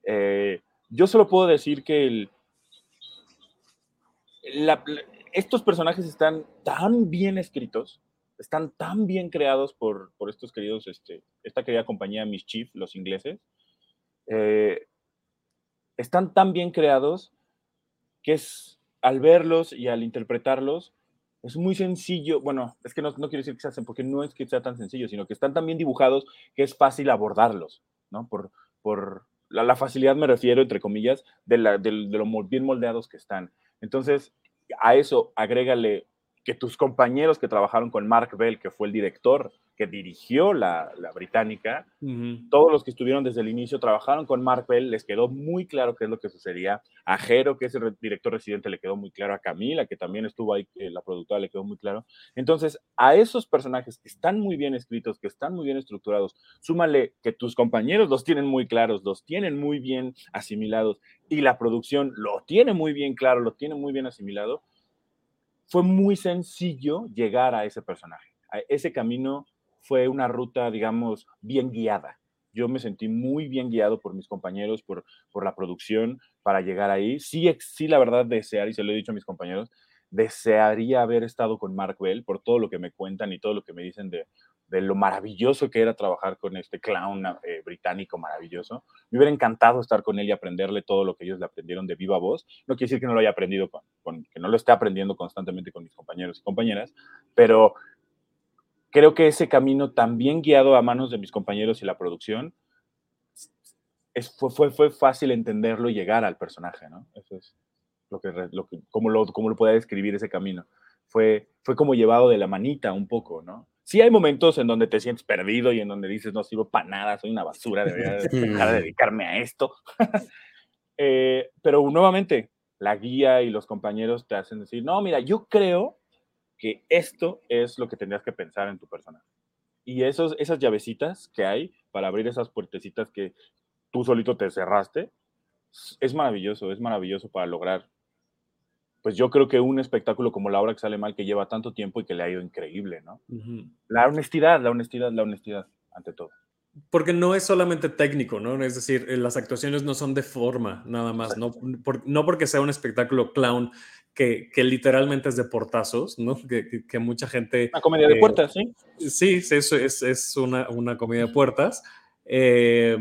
Eh, yo solo puedo decir que el, estos personajes están tan bien escritos están tan bien creados por, por estos queridos, este, esta querida compañía Mischief, los ingleses, eh, están tan bien creados que es, al verlos y al interpretarlos, es muy sencillo, bueno, es que no, no quiero decir que se hacen, porque no es que sea tan sencillo, sino que están tan bien dibujados que es fácil abordarlos, ¿no? Por, por la, facilidad me refiero, entre comillas, de, la, de, de lo bien moldeados que están. Entonces, a eso agrégale que tus compañeros que trabajaron con Mark Bell, que fue el director que dirigió la, británica, todos los que estuvieron desde el inicio trabajaron con Mark Bell, les quedó muy claro qué es lo que sucedía. A Jero, que es el director residente, le quedó muy claro. A Camila, que también estuvo ahí, la productora, le quedó muy claro. Entonces, a esos personajes que están muy bien escritos, que están muy bien estructurados, súmale que tus compañeros los tienen muy claros, los tienen muy bien asimilados y la producción lo tiene muy bien claro, lo tiene muy bien asimilado fue muy sencillo llegar a ese personaje. Ese camino fue una ruta, digamos, bien guiada. Yo me sentí muy bien guiado por mis compañeros, por, por la producción, para llegar ahí. Sí, sí, la verdad, desear, y se lo he dicho a mis compañeros, desearía haber estado con Mark Bell por todo lo que me cuentan y todo lo que me dicen de, de lo maravilloso que era trabajar con este clown eh, británico maravilloso. Me hubiera encantado estar con él y aprenderle todo lo que ellos le aprendieron de viva voz. No quiere decir que no lo haya aprendido, con, que no lo esté aprendiendo constantemente con mis compañeros y compañeras, pero creo que ese camino también guiado a manos de mis compañeros y la producción, fue, fue, fue, fácil entenderlo y llegar al personaje, ¿no? Eso es lo que, lo como lo, como lo pueda describir ese camino. Fue, fue como llevado de la manita un poco, ¿no? Sí hay momentos en donde te sientes perdido y en donde dices, no sirvo para nada, soy una basura, debería dejar de dedicarme a esto. Eh, pero nuevamente, la guía y los compañeros te hacen decir, no, mira, yo creo que esto es lo que tendrías que pensar en tu persona. Y esos, esas llavecitas que hay para abrir esas puertecitas que tú solito te cerraste, es maravilloso, es maravilloso para lograr pues yo creo que un espectáculo como la obra que sale mal, que lleva tanto tiempo y que le ha ido increíble, ¿no? La honestidad, la honestidad, la honestidad, ante todo. Porque no es solamente técnico, ¿no? Es decir, eh, las actuaciones no son de forma, nada más, no, no porque sea un espectáculo clown que, que, literalmente es de portazos, ¿no? Que, que, mucha gente... Una comedia de puertas, ¿sí? Sí, eso es, es una, una, comedia de puertas. Eh,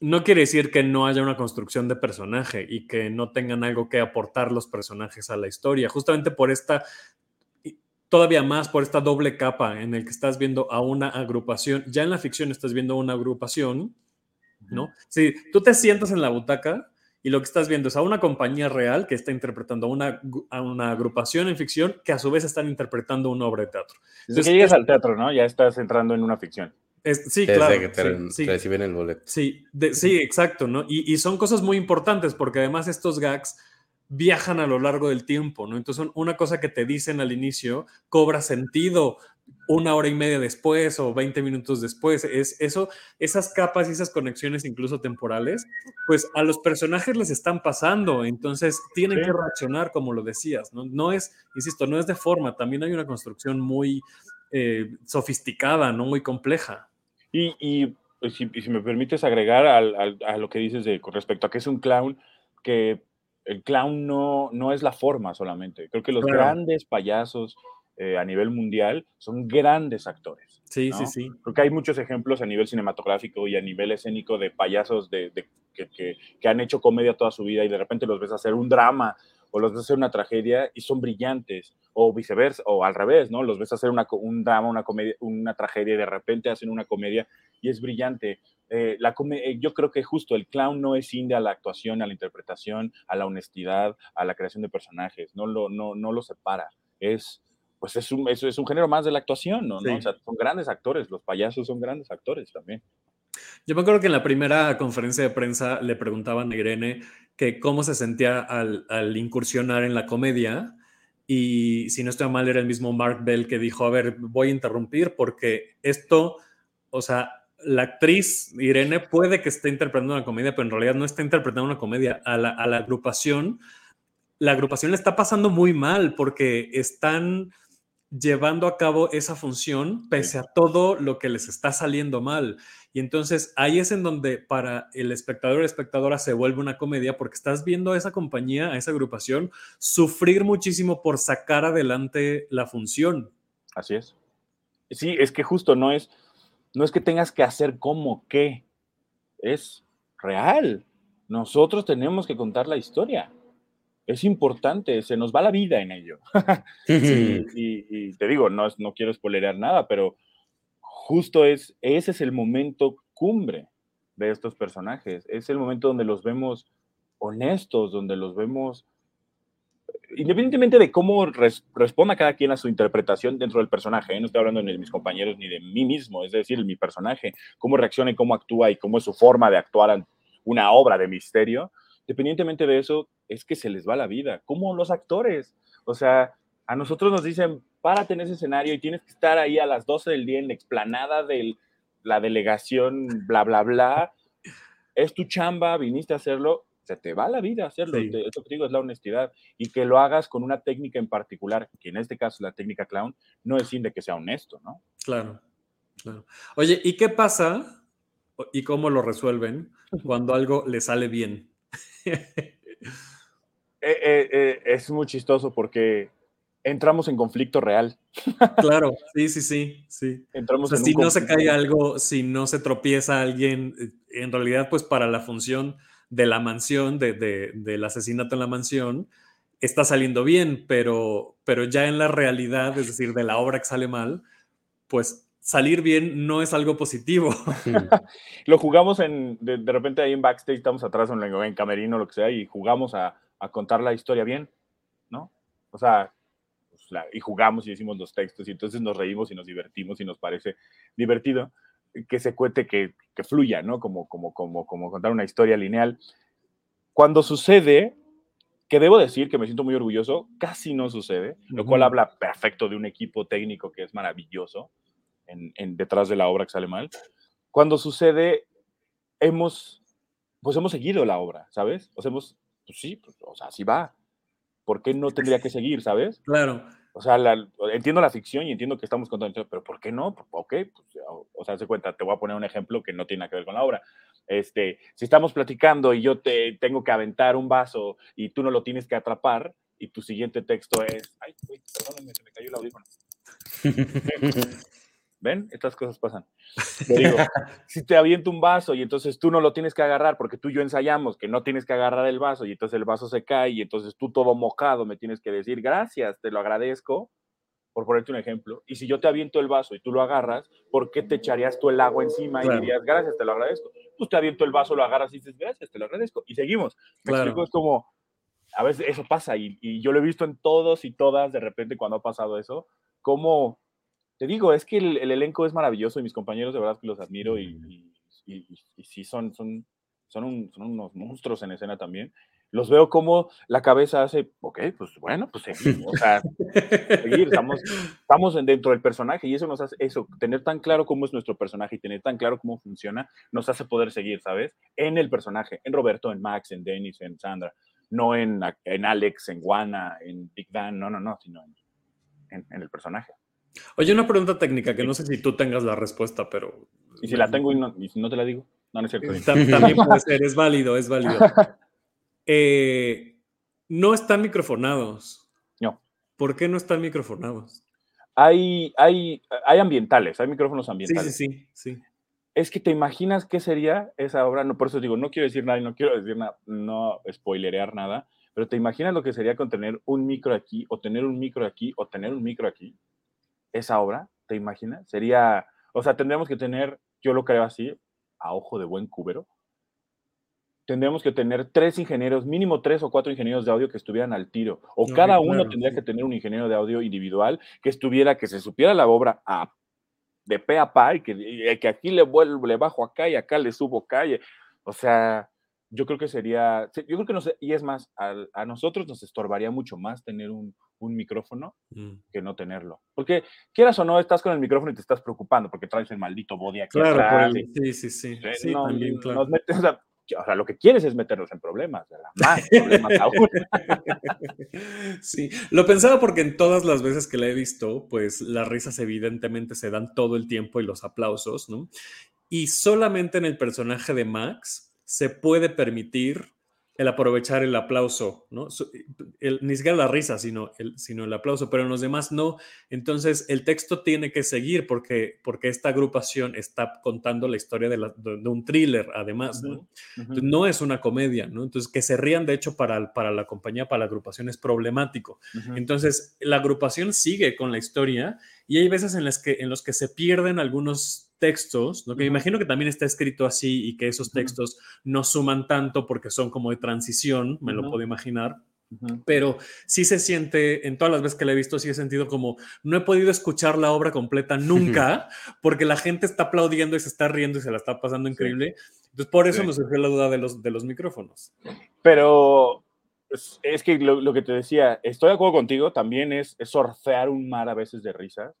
no quiere decir que no haya una construcción de personaje y que no tengan algo que aportar los personajes a la historia. Justamente por esta, todavía más por esta doble capa en el que estás viendo a una agrupación. Ya en la ficción estás viendo una agrupación, ¿no? Si tú te sientas en la butaca y lo que estás viendo es a una compañía real que está interpretando a una, a una agrupación en ficción que a su vez están interpretando una obra de teatro. Desde que llegas al teatro, ¿no? Ya estás entrando en una ficción sí, claro. Que te, sí, reciben el boleto. Sí, sí exacto, ¿no? Y, y, son cosas muy importantes porque además estos gags viajan a lo largo del tiempo, ¿no? Entonces, una cosa que te dicen al inicio cobra sentido una hora y media después o 20 minutos después. Es eso, esas capas y esas conexiones incluso temporales, pues a los personajes les están pasando, entonces tienen que reaccionar como lo decías, ¿no? No es, insisto, no es de forma, también hay una construcción muy eh, sofisticada, no muy compleja. Y, pues, si, me permites agregar a lo que dices de, con respecto a que es un clown, que el clown no, no es la forma solamente. Creo que los grandes payasos eh, a nivel mundial son grandes actores. Sí, sí, sí. Creo que hay muchos ejemplos a nivel cinematográfico y a nivel escénico de payasos de, que, que, han hecho comedia toda su vida y de repente los ves hacer un drama o los ves hacer una tragedia y son brillantes, o viceversa, o al revés, ¿no? Los ves hacer una, un drama, una comedia, una tragedia y de repente hacen una comedia y es brillante. Eh, la eh, yo creo que justo el clown no es inde a la actuación, a la interpretación, a la honestidad, a la creación de personajes, no lo, no, no lo separa. Es, pues es un, es, es un género más de la actuación, ¿no? O sea, son grandes actores, los payasos son grandes actores también. Yo me acuerdo que en la primera conferencia de prensa le preguntaban a Irene que cómo se sentía al, incursionar en la comedia. Y si no estoy mal, era el mismo Mark Bell que dijo, a ver, voy a interrumpir porque esto, o sea, la actriz Irene puede que esté interpretando una comedia, pero en realidad no está interpretando una comedia. A la, a la agrupación, la agrupación le está pasando muy mal porque están llevando a cabo esa función pese a todo lo que les está saliendo mal. Y entonces ahí es en donde para el espectador o espectadora se vuelve una comedia porque estás viendo a esa compañía, a esa agrupación, sufrir muchísimo por sacar adelante la función. Así es. Sí, es que justo no es, no es que tengas que hacer como que, es real. Nosotros tenemos que contar la historia es importante, se nos va la vida en ello. y, te digo, no, no quiero spoilerear nada, pero justo es, ese es el momento cumbre de estos personajes, es el momento donde los vemos honestos, donde los vemos, independientemente de cómo responda cada quien a su interpretación dentro del personaje, ¿eh? no estoy hablando ni de mis compañeros ni de mí mismo, es decir, mi personaje, cómo reacciona y cómo actúa y cómo es su forma de actuar en una obra de misterio, independientemente de eso, es que se les va la vida, como los actores. O sea, a nosotros nos dicen, párate en ese escenario y tienes que estar ahí a las 12 del día en la explanada de la delegación, bla, bla, bla. Es tu chamba, viniste a hacerlo, se te va la vida hacerlo. Eso que digo es la honestidad. Y que lo hagas con una técnica en particular, que en este caso la técnica clown, no es sin de que sea honesto, ¿no? Claro, claro. Oye, ¿y qué pasa y cómo lo resuelven cuando algo le sale bien? Eh, eh, eh, es muy chistoso porque entramos en conflicto real. Claro, sí, sí, sí, sí. Entramos si no se cae algo, si no se tropieza alguien, en realidad, pues para la función de la mansión, de, del asesinato en la mansión, está saliendo bien, pero, pero ya en la realidad, es decir, de la obra que sale mal, pues salir bien no es algo positivo. lo jugamos en, de, repente ahí en backstage, estamos atrás en, en camerino, lo que sea, y jugamos a, contar la historia bien, ¿no? O sea, pues, y jugamos y decimos los textos, y entonces nos reímos y nos divertimos y nos parece divertido que se cuente, que, que fluya, ¿no? Como, como, como, como contar una historia lineal. Cuando sucede, que debo decir que me siento muy orgulloso, casi no sucede, lo cual habla perfecto de un equipo técnico que es maravilloso en, detrás de la obra que sale mal. Cuando sucede, hemos, pues hemos seguido la obra, ¿sabes? O sea, hemos, pues sí, pues, o sea, así va. ¿por qué no tendría que seguir, sabes? Claro. O sea, la- entiendo la ficción y entiendo que estamos contando, pero ¿por qué no? Ok, pues, o sea, se cuenta, te voy a poner un ejemplo que no tiene nada que ver con la obra. Este, si estamos platicando y yo te tengo que aventar un vaso y tú no lo tienes que atrapar y tu siguiente texto es, ay, uy, perdónenme, se me cayó el audífono. ¿Ven? Estas cosas pasan. Digo, si te aviento un vaso y entonces tú no lo tienes que agarrar porque tú y yo ensayamos que no tienes que agarrar el vaso y entonces el vaso se cae y entonces tú todo mojado me tienes que decir gracias, te lo agradezco, por ponerte un ejemplo. Y si yo te aviento el vaso y tú lo agarras, ¿por qué te echarías tú el agua encima Claro. y dirías gracias, te lo agradezco? Pues te aviento el vaso, lo agarras y dices gracias, te lo agradezco. Y seguimos. Me Claro. explico, es como, a veces eso pasa y, y yo lo he visto en todos y todas de repente cuando ha pasado eso, como, te digo, es que el, el elenco es maravilloso y mis compañeros de verdad que los admiro y, y, y- y- y sí son, son, son, un- son unos monstruos en escena también. Los veo como la cabeza hace, ok, pues bueno, pues seguimos, o sea, seguir, estamos, estamos en- dentro del personaje y eso nos hace, eso, tener tan claro cómo es nuestro personaje y tener tan claro cómo funciona, nos hace poder seguir, ¿sabes? En el personaje, en Roberto, en Max, en Dennis, en Sandra, no en, en Alex, en Juana, en Big Dan, no, no, no, sino en, en- en el personaje. Oye, una pregunta técnica que no sé si tú tengas la respuesta, pero. Y si la tengo y no, y no te la digo, no, no es cierto. Tam- También puede ser, es válido, es válido. Eh, no están microfonados. No. ¿Por qué no están microfonados? Hay, hay, hay ambientales, hay micrófonos Sí, ambientales. sí, sí, sí. Es que te imaginas qué sería esa obra, no, por eso digo, no quiero decir nada y no quiero decir nada, no spoilerear nada, pero te imaginas lo que sería con tener un micro aquí, o tener un micro aquí, o tener un micro aquí. Esa obra, ¿te imaginas? Sería, o sea, tendríamos que tener, yo lo creo así, a ojo de buen cubero, tendríamos que tener tres ingenieros, mínimo tres o cuatro ingenieros de audio que estuvieran al tiro, o cada uno claro, tendría sí. que tener un ingeniero de audio individual que estuviera, que se supiera la obra a de pe a pa y que, y que aquí le vuelvo, le bajo acá y acá le subo y- o sea, yo creo que sería, yo creo que no sé, y es más, al- a, nosotros nos estorbaría mucho más tener un, un micrófono Mm. que no tenerlo. Porque quieras o no, estás con el micrófono y te estás preocupando porque traes el maldito body aquí Claro, atrás. el- sí, sí, sí. Sí, no, también, nos claro. mete- o, sea, o sea, lo que quieres es meternos en problemas, ¿verdad? más problemas aún. Sí, lo pensaba porque en todas las veces que la he visto, pues las risas evidentemente se dan todo el tiempo y los aplausos, ¿no? Y solamente en el personaje de Max se puede permitir el aprovechar el aplauso, ¿no? Su- el- ni siquiera la risa, sino el, sino el aplauso, pero en los demás no. Entonces el texto tiene que seguir porque, porque esta agrupación está contando la historia de, la- de- de un thriller, además, ¿no? Ujú. Entonces, no es una comedia, ¿no? Entonces, que se rían, de hecho, para, para la compañía, para la agrupación es problemático. Entonces, la agrupación sigue con la historia y hay veces en las que, en los que se pierden algunos textos, ¿no? que me imagino que también está escrito así y que esos textos no suman tanto porque son como de transición, me lo puedo imaginar, pero sí se siente, en todas las veces que la he visto, sí he sentido como, no he podido escuchar la obra completa nunca, porque la gente está aplaudiendo y se está riendo y se la está pasando increíble. Entonces, por eso Sí. me surgió la duda de los, de los micrófonos. Pero es, es que lo, lo que te decía, estoy de acuerdo contigo, también es, es surfear un mar a veces de risas.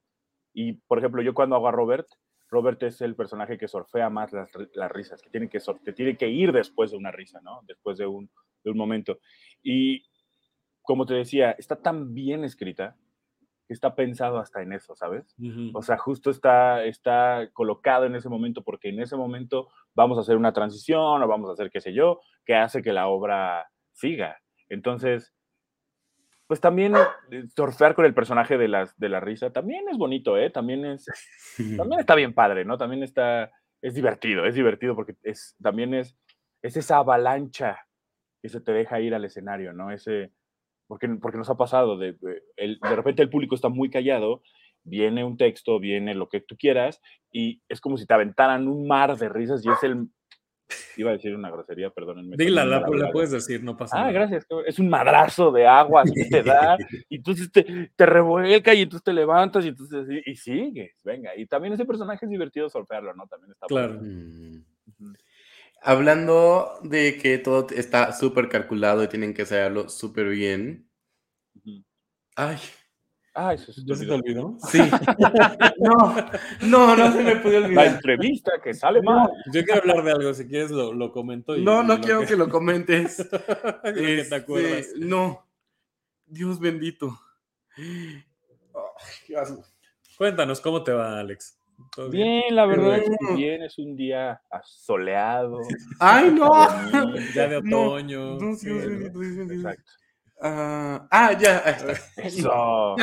Y, por ejemplo, yo cuando hago a Robert, Robert es el personaje que surfea más las, ri- las risas, que tiene que, sor- que tiene que ir después de una risa, ¿no? Después de un, de un momento. Y, como te decía, está tan bien escrita que está pensado hasta en eso, ¿sabes? O sea, justo está, está colocado en ese momento porque en ese momento vamos a hacer una transición o vamos a hacer qué sé yo, que hace que la obra siga. Entonces, pues también eh, surfear con el personaje de, las, de la risa también es bonito, ¿eh? También, es, también está bien padre, ¿no? También está, es divertido, es divertido porque es, también es, es esa avalancha que se te deja ir al escenario, ¿no? Ese, porque, porque nos ha pasado, de, de- el- de repente el público está muy callado, viene un texto, viene lo que tú quieras, y es como si te aventaran un mar de risas y es el... Iba a decir una grosería, perdónenme. Dila, la, la puedes decir, no pasa Ah, nada. gracias. cabrón. Es un madrazo de agua que te da, y entonces te, te revuelca y entonces te levantas y entonces así, y sigues, venga. Y también ese personaje es divertido surfearlo, ¿no? También está Claro. bueno. Mm. Hablando de que todo está súper calculado y tienen que hacerlo súper bien. Ay, Ah, eso se te ¿Ya se te olvidó. sí. No, no, no se me pudo La olvidar. entrevista que sale mal. Yo quiero hablar de algo, si quieres lo, lo comento. y- No, y no lo quiero que lo comentes. que te Este, acuerdas. No. Dios bendito. Cuéntanos, ¿cómo te va, Alex? Bien? la verdad es que bien, es un día soleado. ¡Ay, no! Ya de otoño. Exacto. Ah, ah ya. Eso.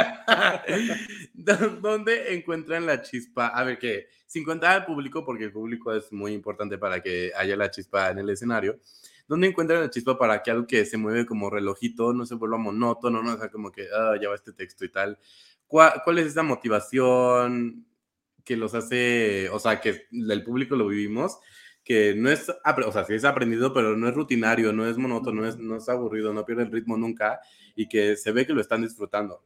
¿Dónde encuentran la chispa? A ver, que sin contar al público, porque el público es muy importante para que haya la chispa en el escenario. ¿Dónde encuentran la chispa para que algo que se mueve como relojito no se vuelva monótono, no? O sea, como que, ah, ya va este texto y tal. ¿Cuál, ¿Cuál, es esa motivación que los hace, o sea, que el público lo vivimos, que no es, o sea, sí es aprendido, pero no es rutinario, no es monótono, no es, no es aburrido, no pierde el ritmo nunca y que se ve que lo están disfrutando?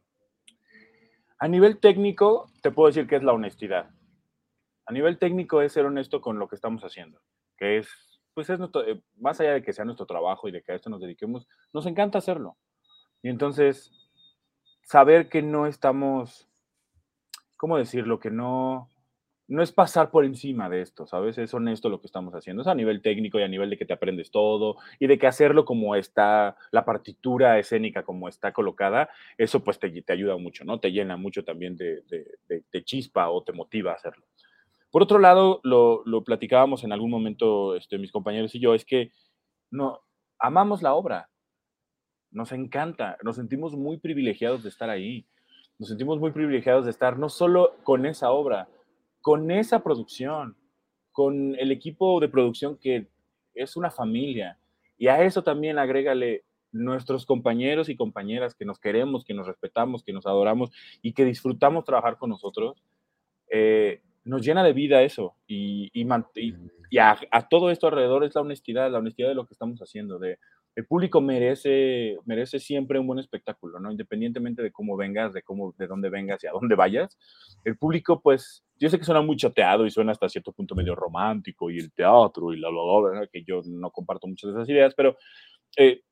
A nivel técnico, te puedo decir que es la honestidad. A nivel técnico es ser honesto con lo que estamos haciendo, que es pues es nuestro, eh, más allá de que sea nuestro trabajo y de que a esto nos dediquemos, nos encanta hacerlo. Y entonces, saber que no estamos, ¿cómo decirlo? Que no, no es pasar por encima de esto, ¿sabes? Es honesto lo que estamos haciendo. Es a nivel técnico y a nivel de que te aprendes todo y de que hacerlo como está, la partitura escénica como está colocada, eso pues te, te ayuda mucho, ¿no? Te llena mucho también de, de, chispa o te motiva a hacerlo. Por otro lado, lo, platicábamos en algún momento este, mis compañeros y yo, es que no, amamos la obra, nos encanta, nos sentimos muy privilegiados de estar ahí, nos sentimos muy privilegiados de estar no solo con esa obra, con esa producción, con el equipo de producción que es una familia. Y a eso también agrégale nuestros compañeros y compañeras que nos queremos, que nos respetamos, que nos adoramos y que disfrutamos trabajar con nosotros. Eh, nos llena de vida eso y, y, y a, todo esto alrededor es la honestidad, la honestidad de lo que estamos haciendo. De, el público merece, merece siempre un buen espectáculo, ¿no? Independientemente de cómo vengas, de cómo, de dónde vengas y a dónde vayas. El público, pues, yo sé que suena muy choteado y suena hasta cierto punto medio romántico y el teatro y la, la, que yo no comparto muchas de esas ideas, pero eh,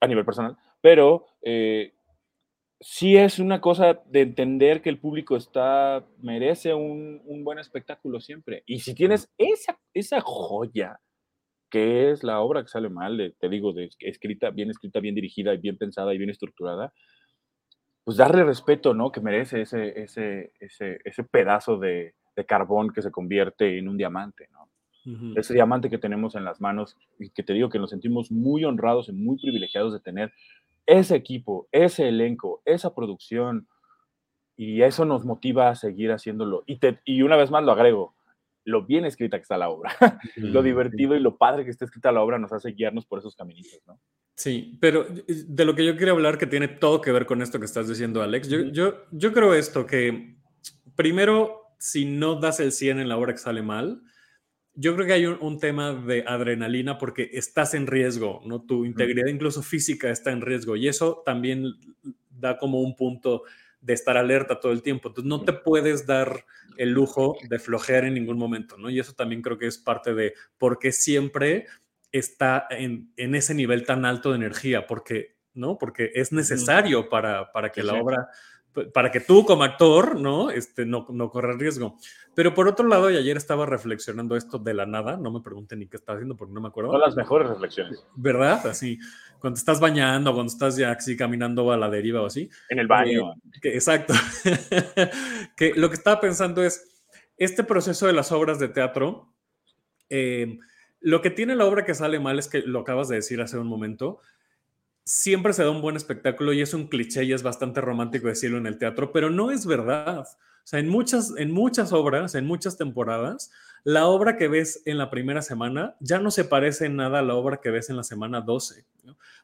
a nivel personal, pero eh, sí es una cosa de entender que el público está, merece un, buen espectáculo siempre. Y si tienes esa, esa joya, que es la obra que sale mal, te digo, de, escrita, bien escrita, bien dirigida y bien pensada y bien estructurada, pues darle respeto, ¿no? Que merece ese, ese, ese, ese pedazo de, de, carbón que se convierte en un diamante, ¿no? Ese diamante que tenemos en las manos y que te digo que nos sentimos muy honrados y muy privilegiados de tener ese equipo, ese elenco, esa producción, y eso nos motiva a seguir haciéndolo. Y, y una vez más lo agrego, lo bien escrita que está la obra, lo divertido y lo padre que está escrita la obra nos hace guiarnos por esos caminitos, ¿no? Sí, pero eh, de lo que yo quiero hablar que tiene todo que ver con esto que estás diciendo, Alex, yo, yo, yo creo esto, que primero, si no das el 100 en la obra que sale mal, yo creo que hay un, tema de adrenalina porque estás en riesgo, ¿no? Tu integridad incluso física está en riesgo y eso también da como un punto de estar alerta todo el tiempo. Entonces no te puedes dar el lujo de flojear en ningún momento, ¿no? Y eso también creo que es parte de por qué siempre está en, ese nivel tan alto de energía, porque, ¿no? Porque es necesario para, para que la obra para que tú como actor, ¿no? Este, no, no corras riesgo. Pero por otro lado, y ayer estaba reflexionando esto de la nada, no me pregunten ni qué estaba haciendo porque no me acuerdo. Son las mejores reflexiones. ¿Verdad? Así, cuando estás bañando, cuando estás ya así caminando a la deriva o así. En el baño. Eh, exacto. que lo que estaba pensando es, este proceso de las obras de teatro, eh, lo que tiene la obra que sale mal es que lo acabas de decir hace un momento, siempre se da un buen espectáculo y es un cliché y es bastante romántico decirlo en el teatro, pero no es verdad. O sea, en muchas, en muchas obras, en muchas temporadas, la obra que ves en la primera semana ya no se parece en nada a la obra que ves en la semana 12,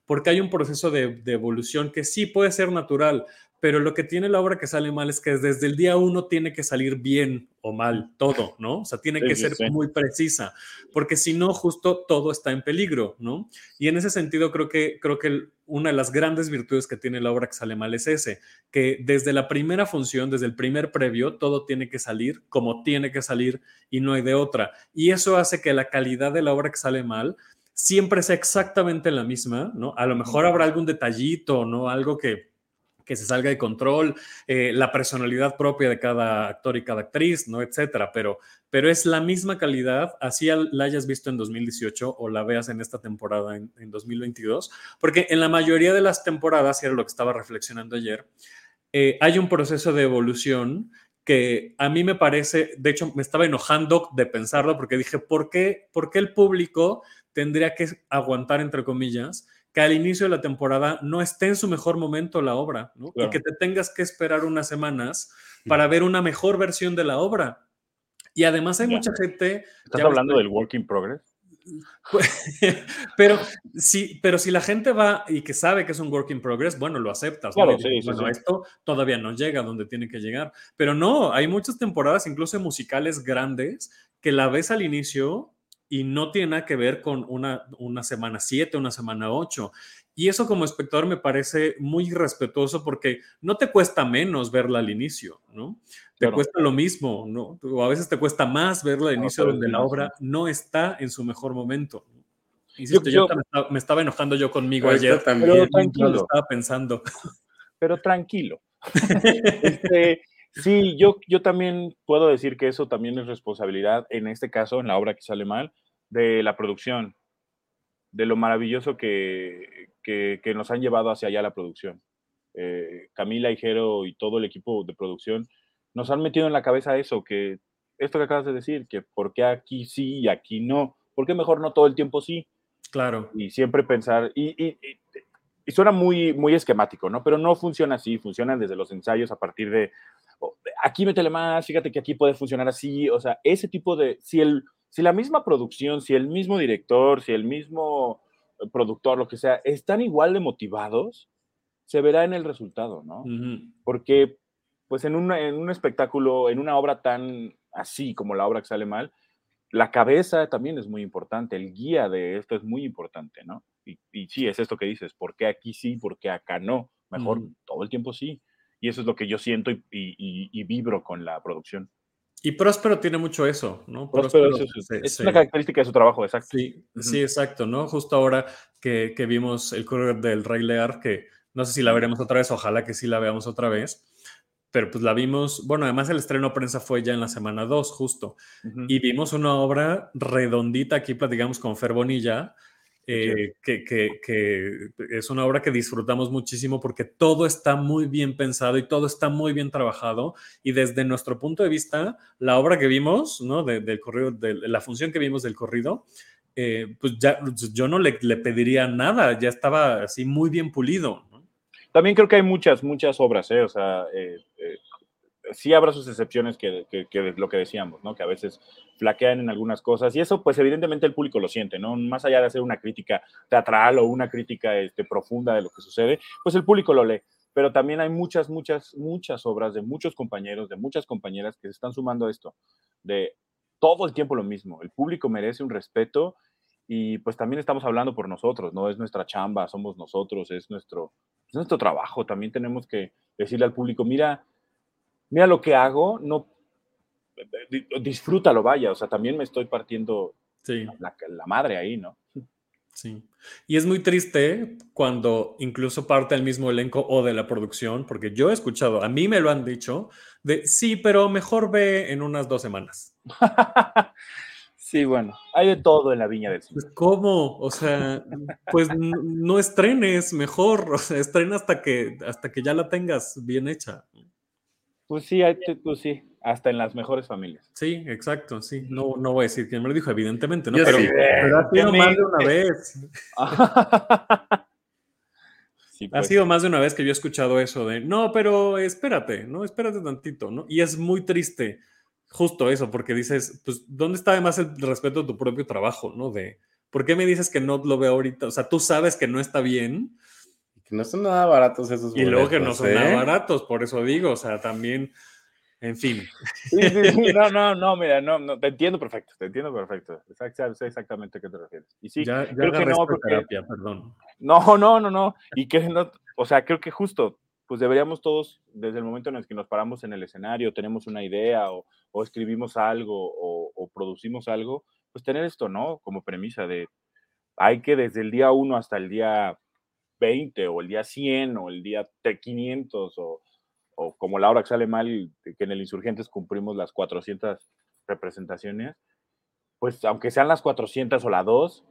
porque hay un proceso de, de, evolución que sí puede ser natural, pero lo que tiene la obra que sale mal es que desde el día uno tiene que salir bien o mal todo, ¿no? O sea, tiene que ser muy precisa, porque si no, justo todo está en peligro, ¿no? Y en ese sentido creo que, creo que una de las grandes virtudes que tiene la obra que sale mal es ese, que desde la primera función, desde el primer previo, todo tiene que salir como tiene que salir y no hay de otra. Y eso hace que la calidad de la obra que sale mal siempre sea exactamente la misma, ¿no? A lo mejor habrá algún detallito, ¿no? Algo que que se salga de control, eh, la personalidad propia de cada actor y cada actriz, ¿no? Etcétera. Pero, pero es la misma calidad, así la hayas visto en 2018 o la veas en esta temporada en, 2022, porque en la mayoría de las temporadas, y era lo que estaba reflexionando ayer, eh, hay un proceso de evolución que a mí me parece, de hecho me estaba enojando de pensarlo porque dije, ¿por qué, ¿por qué el público tendría que aguantar, entre comillas, que al inicio de la temporada no esté en su mejor momento la obra, ¿no? Y que te tengas que esperar unas semanas para ver una mejor versión de la obra. Y además hay mucha gente... ¿Estás hablando del work in progress? pero, sí, pero si la gente va y que sabe que es un work in progress, bueno, lo aceptas. bueno, esto todavía no llega donde tiene que llegar. Pero no, hay muchas temporadas, incluso musicales grandes, que la ves al inicio y no tiene nada que ver con una, una semana 7, una semana 8. Y eso como espectador me parece muy respetuoso porque no te cuesta menos verla al inicio, ¿no? Te cuesta lo mismo, ¿no? O a veces te cuesta más verla al inicio donde la obra no está en su yo, yo, me, estaba, enojando yo conmigo ayer también. Pero tranquilo. Lo estaba pensando. Pero tranquilo. este, sí, yo, yo también puedo decir que eso también es responsabilidad, en este caso, en la obra que sale mal, de la producción, de lo maravilloso que, que, nos han llevado hacia allá la producción. Eh, Camila Jero y todo el equipo de producción nos han metido en la cabeza eso, que esto que acabas de decir, que por qué aquí sí y aquí no, por qué mejor no todo el tiempo sí. Claro. Y siempre pensar, y, y, y, suena muy, muy esquemático, ¿no? Pero no funciona así, funcionan desde los ensayos a partir de, oh, aquí métele más, fíjate que aquí puede funcionar así, o sea, ese tipo de, si el si la misma producción, si el mismo director, si el mismo eh, productor, lo que sea, están igual de motivados, se verá en el resultado, ¿no? Porque, pues en un, en un espectáculo, en una obra tan así como la obra que sale mal, la cabeza también es muy importante, el guía de esto es muy importante, ¿no? Y, y sí, es esto que dices, ¿por qué aquí sí, por qué acá no? Mejor todo el tiempo sí. Y eso es lo que yo siento y, y vibro con la producción. Y Próspero tiene mucho eso, ¿no? Próspero, es, una característica de su trabajo, exacto. Sí, sí, exacto, ¿no? Justo ahora que, que vimos el correo del Rey Lear, que no sé si la veremos otra vez, ojalá que sí la veamos otra vez, pero pues la vimos, bueno, además el estreno prensa fue ya en la semana 2, justo, y vimos una obra redondita, aquí platicamos con Fer Bonilla, eh, que, es una obra que disfrutamos muchísimo porque todo está muy bien pensado y todo está muy bien trabajado. Y desde nuestro punto de vista, la obra que vimos, ¿no? del corrido, de, la función que vimos del corrido, eh, pues ya yo no le, pediría nada, ya estaba así muy bien pulido. También creo que hay muchas, muchas obras, ¿eh? O sea, sí habrá sus excepciones que, que, lo que decíamos, ¿no? Que a veces flaquean en algunas cosas y eso, pues evidentemente el público lo siente, ¿no? Más allá de hacer una crítica teatral o una crítica este, profunda de lo que sucede, pues el público lo lee. Pero también hay muchas, muchas, muchas obras de muchos compañeros, de muchas compañeras que se están sumando a esto, de todo el tiempo lo mismo. El público merece un respeto y pues también estamos hablando por nosotros, ¿no? Es nuestra chamba, somos nosotros, es nuestro, es nuestro trabajo. También tenemos que decirle al público, mira, mira lo que hago, no disfrútalo, vaya, o sea, también me estoy partiendo la, madre ahí, ¿no? Sí. Y es muy triste cuando incluso parte del mismo elenco o de la producción, porque yo he escuchado, a mí me lo han dicho, de sí, pero mejor ve en unas dos semanas. sí, bueno, hay de todo en la viña del cine. Pues, ¿Cómo? O sea, pues no estrenes, mejor, o sea, estrena hasta que, hasta que ya la tengas bien hecha. Pues sí, pues sí, hasta en las mejores familias. Sí, exacto, sí. No, no voy a decir quién me lo dijo, evidentemente, ¿no? pero, ha sido más de una vez. ha pues. sido más de una vez que yo he escuchado eso de, no, pero espérate, ¿no? Espérate tantito, ¿no? Y es muy triste justo eso, porque dices, pues, ¿dónde está además el respeto a tu propio trabajo, ¿no? De, ¿por qué me dices que no lo veo ahorita? O sea, tú sabes que no está bien, que no son nada baratos esos Y luego que no son nada ¿eh? baratos, por eso digo, o sea, también, en fin. Sí, sí, sí, no, no, no, mira, no, no, te entiendo perfecto, te entiendo perfecto. sé exactamente a qué te refieres. Y sí, ya, creo que no, terapia, perdón. No, no, no, no. Y que no, o sea, creo que justo, pues deberíamos todos, desde el momento en el que nos paramos en el escenario, tenemos una idea o, o escribimos algo o, o producimos algo, pues tener esto, ¿no? Como premisa de, hay que desde el día uno hasta el día 20 o el día 100 o el día 500 o, o como la hora que sale mal, que en el Insurgentes cumplimos las 400 representaciones, pues aunque sean las 400 o la 2,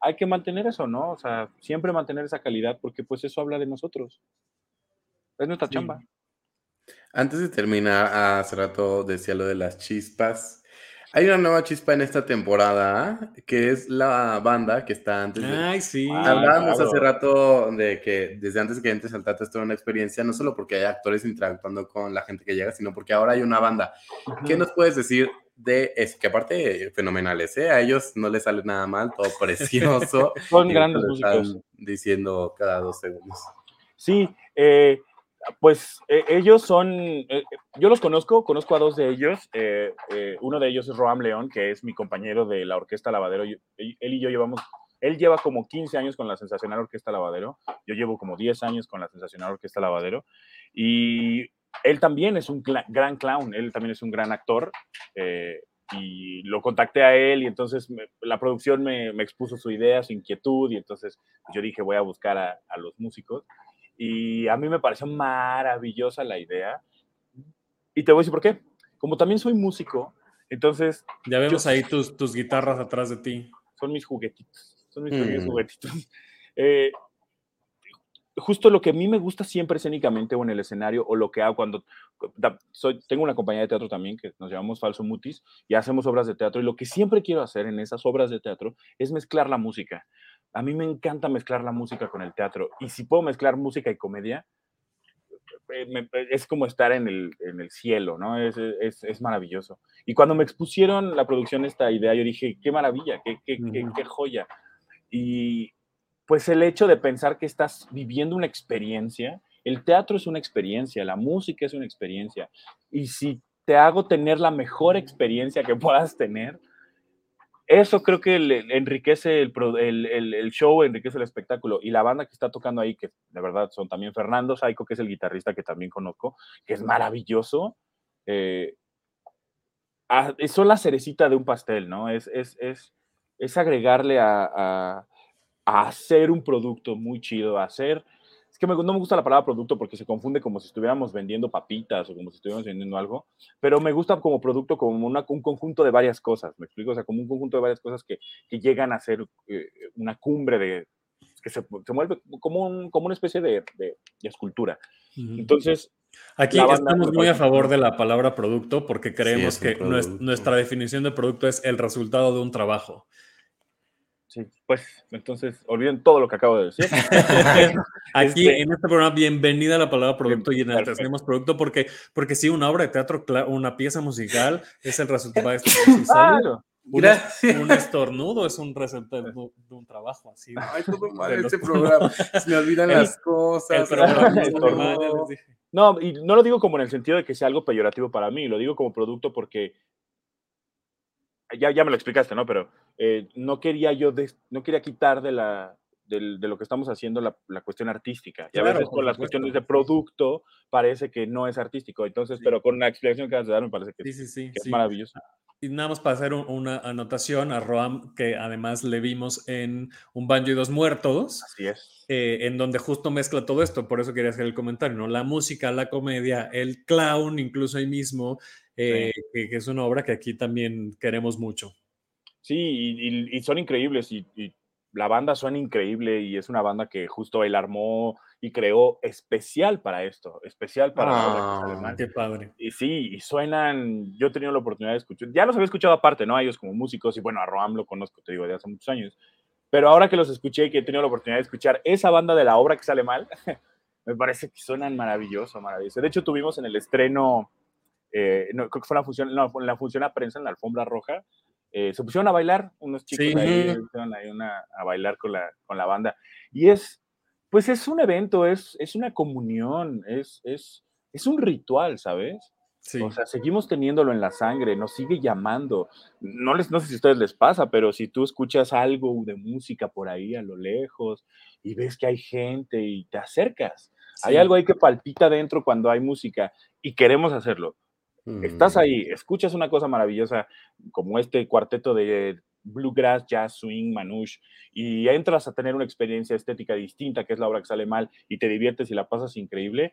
hay que mantener eso, ¿no? O sea, siempre mantener esa calidad porque pues eso habla de nosotros. Es nuestra chamba. Antes de terminar, hace rato decía lo de las chispas. Hay una nueva chispa en esta temporada, que es la banda que está antes de... Ay, sí. Hablábamos hace rato de que desde antes de que entres al teatro esto era una experiencia, no solo porque hay actores interactuando con la gente que llega, sino porque ahora hay una banda. ¿Qué nos puedes decir de eso? Que aparte, fenomenales, ¿eh? A ellos no les sale nada mal, todo precioso. Son grandes músicos. Diciendo cada dos segundos. Sí, eh, pues eh, ellos son, eh, yo los conozco, conozco a dos de ellos. Eh, uno de ellos es Roam León, que es mi compañero de la Orquesta Lavadero. él y yo llevamos, él lleva como 15 años con la Sensacional Orquesta Lavadero. Yo llevo como 10 años con la Sensacional Orquesta Lavadero. Y él también es un gran clown, él también es un gran actor. y lo contacté a él y entonces la producción me, expuso su idea, su inquietud y entonces yo dije voy a buscar a los músicos y a mí me pareció maravillosa la idea. Y te voy a decir por qué. Como también soy músico, entonces... Ya vemos ahí tus, tus guitarras atrás de ti. Son mis juguetitos. Son mis mm. juguetitos. Eh, justo lo que a mí me gusta siempre escénicamente o en el escenario o lo que hago cuando soy, tengo una compañía de teatro también que nos llamamos Falso Mutis y hacemos obras de teatro y lo que siempre quiero hacer en esas obras de teatro es mezclar la música a mí me encanta mezclar la música con el teatro. Y si puedo mezclar música y comedia, eh, eh, es como estar en el, cielo, ¿no? Es, maravilloso. Y cuando me expusieron la producción esta idea, yo dije, qué maravilla, qué, qué, qué, joya. Y pues el hecho de pensar que estás viviendo una experiencia, el teatro es una experiencia, la música es una experiencia. Y si te hago tener la mejor experiencia que puedas tener, eso creo que enriquece el, show, enriquece el espectáculo. Y la banda que está tocando ahí, que de verdad son también Fernando Saico, que es el guitarrista que también conozco, que es maravilloso. Eh, son la cerecita de un pastel, ¿no? Es, es, es, es agregarle a, a, hacer un producto muy chido, a hacer que no me gusta la palabra producto porque se confunde como si estuviéramos vendiendo papitas o como si estuviéramos vendiendo algo, pero me gusta como producto como un conjunto de varias cosas, ¿me explico? O sea, como un conjunto de varias cosas que, que llegan a ser eh, una cumbre de, que se, se mueve como, un, como una especie de, de, escultura. Entonces... Aquí estamos muy a favor de la palabra producto porque creemos que nuestra definición de producto es el resultado de un trabajo. Sí, pues entonces olviden todo lo que acabo de decir. Aquí este en este programa, bienvenida a la palabra producto y enaltecemos producto porque, porque sí, una obra de teatro, una pieza musical es el resultado de esto. Claro. Un, un, estornudo es un resultado de, un trabajo así. Ay, todo mal este programa. Se me olvidan las cosas. no, y no lo digo como en el sentido de que sea algo peyorativo para mí, lo digo como producto porque ya, ya me lo explicaste, ¿no? Pero eh, no quería yo, no quería quitar de, la, de, lo que estamos haciendo la, la cuestión artística. Y a veces con las cuestiones de producto parece que no es artístico. Entonces, pero con la explicación que vas a dar me parece que, es maravilloso. Y nada más para hacer una anotación a Roam, que además le vimos en Un Banjo y Dos Muertos. Así es. Eh, en donde justo mezcla todo esto, por eso quería hacer el comentario, ¿no? La música, la comedia, el clown, incluso ahí mismo, eh, que, es una obra que aquí también queremos mucho. Sí, y, son increíbles y, la banda suena increíble y es una banda que justo él armó y creó especial para esto, especial para ah, Qué padre. Y sí, y suenan, yo he tenido la oportunidad de escuchar, ya los había escuchado aparte, ¿no? A ellos como músicos y bueno, a Roam lo conozco, te digo, de hace muchos años. Pero ahora que los escuché y que he tenido la oportunidad de escuchar esa banda de la obra que sale mal, me parece que suenan maravilloso, maravilloso. De hecho, tuvimos en el estreno eh, no, creo que fue la función, no, la función a prensa en la alfombra roja, eh, se pusieron a bailar, unos chicos ahí, se pusieron ahí una, a bailar con la, con la banda. Y es, pues es un evento, es, es una comunión, es, es, es un ritual, ¿sabes? O sea, seguimos teniéndolo en la sangre, nos sigue llamando. No, les, no sé si a ustedes les pasa, pero si tú escuchas algo de música por ahí a lo lejos y ves que hay gente y te acercas, hay algo ahí que palpita dentro cuando hay música y queremos hacerlo. Estás mm. ahí, escuchas una cosa maravillosa como este cuarteto de bluegrass, jazz, swing, manouche, y entras a tener una experiencia estética distinta, que es la obra que sale mal, y te diviertes y la pasas increíble,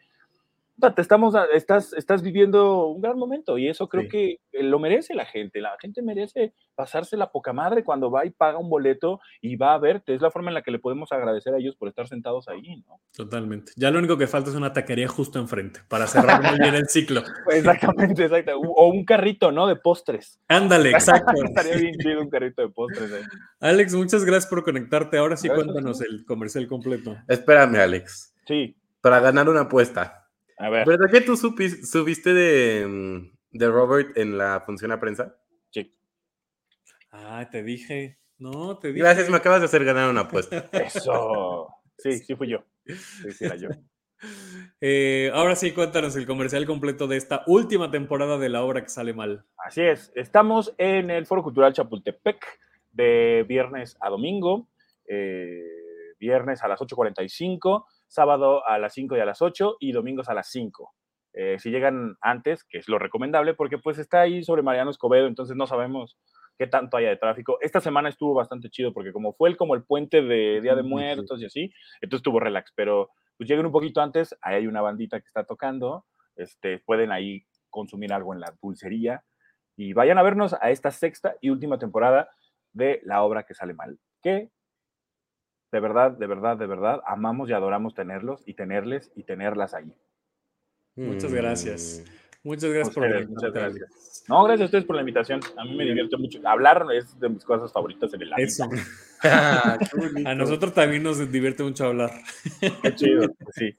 te estamos, estás, estás viviendo un gran momento y eso creo que eh, lo merece la gente. La gente merece pasarse la poca madre cuando va y paga un boleto y va a verte. Es la forma en la que le podemos agradecer a ellos por estar sentados ahí, ¿no? Totalmente. Ya lo único que falta es una taquería justo enfrente para cerrar muy bien el ciclo. Exactamente, exacto. O un carrito, ¿no? De postres. Ándale, exacto. Estaría bien chido un carrito de postres. Alex, muchas gracias por conectarte. Ahora sí, cuéntanos el comercial completo. Espérame, Alex. Sí. Para ganar una apuesta. A ver. ¿Verdad que tú subiste de, mm, de Robert en la función a prensa? Sí. Ah, te dije. No, te dije. Gracias, me acabas de hacer ganar una apuesta. Eso. Sí, sí fui yo. Sí, sí era yo. Eh, ahora sí, cuéntanos el comercial completo de esta última temporada de la obra que sale mal. Así es, estamos en el Foro Cultural Chapultepec de viernes a domingo, eh, viernes a las 8.45 sábado a las 5 y a las 8 y domingos a las 5. Eh, si llegan antes, que es lo recomendable, porque pues está ahí sobre Mariano Escobedo, entonces no sabemos qué tanto haya de tráfico. Esta semana estuvo bastante chido porque como fue el, como el puente de Día de Muertos y así, entonces estuvo relax, pero pues lleguen un poquito antes, ahí hay una bandita que está tocando, este, pueden ahí consumir algo en la dulcería y vayan a vernos a esta sexta y última temporada de La obra que sale mal, que de verdad, de verdad, de verdad, amamos y adoramos tenerlos y tenerles y tenerlas ahí. Muchas gracias. Mm. Muchas gracias por la Muchas gracias. No, gracias a ustedes por la invitación. A mí me divierte mucho. Hablar es de mis cosas favoritas en el año. Eso. a nosotros también nos divierte mucho hablar. Qué chido, pues sí.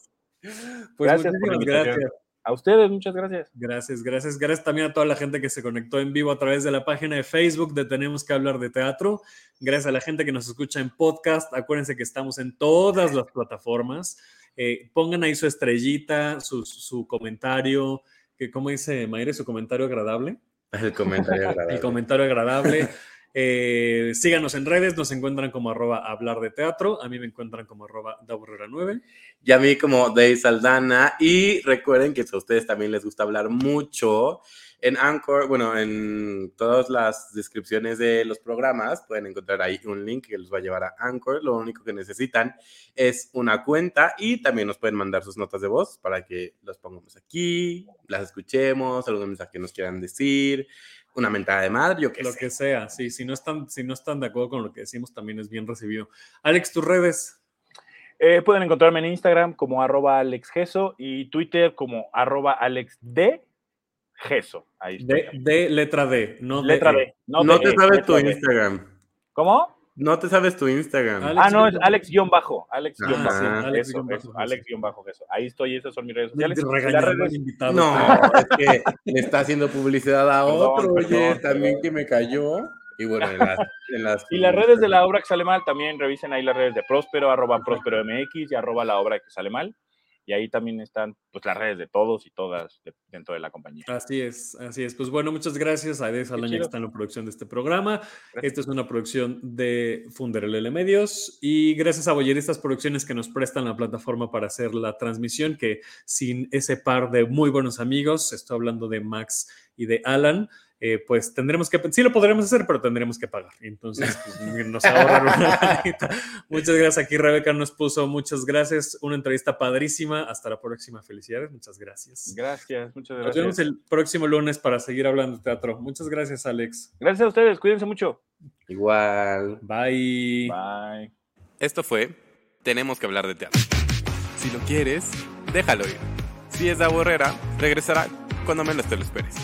Pues gracias por gracias. A ustedes, muchas gracias. Gracias, gracias. Gracias también a toda la gente que se conectó en vivo a través de la página de Facebook de Tenemos que hablar de teatro. Gracias a la gente que nos escucha en podcast. Acuérdense que estamos en todas las plataformas. Eh, pongan ahí su estrellita, su, su comentario, que como dice Mayre, su comentario agradable. El comentario agradable. El comentario agradable. Eh, síganos en redes, nos encuentran como arroba hablar de teatro, a mí me encuentran como arroba 9 y a mí como Day Saldana. Y recuerden que si a ustedes también les gusta hablar mucho, en Anchor, bueno, en todas las descripciones de los programas pueden encontrar ahí un link que los va a llevar a Anchor. Lo único que necesitan es una cuenta y también nos pueden mandar sus notas de voz para que los pongamos aquí, las escuchemos, algún mensaje que nos quieran decir una mentada de madre, yo qué Lo que sea, sí, si no, están, si no están de acuerdo con lo que decimos, también es bien recibido. Alex, tus redes. Eh, pueden encontrarme en Instagram como arroba alexgeso y Twitter como arroba alexdgeso. Ahí De, letra D, no letra D. no, no te sabes tu Instagram. ¿Cómo? No te sabes tu Instagram. ah, no, es Alex-bajo. Alex-bajo. Ah, Alex Alex-bajo. Ahí estoy, esas son mis redes sociales. No, es que le está haciendo publicidad a otro, oye, también que me cayó. Y bueno, en las, en las, y las redes de la obra que sale mal, también revisen ahí las redes de Próspero, arroba Próspero MX y arroba la obra que sale mal y ahí también están pues las redes de todos y todas dentro de la compañía. Así es, así es. Pues bueno, muchas gracias a Ede Salaña que está en la producción de este programa. Esta es una producción de Funderelele Medios y gracias a Boyeristas Producciones que nos prestan la plataforma para hacer la transmisión que sin ese par de muy buenos amigos, estoy hablando de Max y de Alan, eh, pues tendremos que, sí lo podremos hacer, pero tendremos que pagar. Entonces, pues, nos ahorran una Muchas gracias. Aquí Rebeca nos puso muchas gracias. Una entrevista padrísima. Hasta la próxima. Felicidades. Muchas gracias. Gracias, muchas gracias. Nos vemos el próximo lunes para seguir hablando de teatro. Muchas gracias, Alex. Gracias a ustedes. Cuídense mucho. Igual. Bye. Bye. Esto fue Tenemos que hablar de teatro. Si lo quieres, déjalo ir. Si es de aburrera, regresará cuando menos te lo esperes.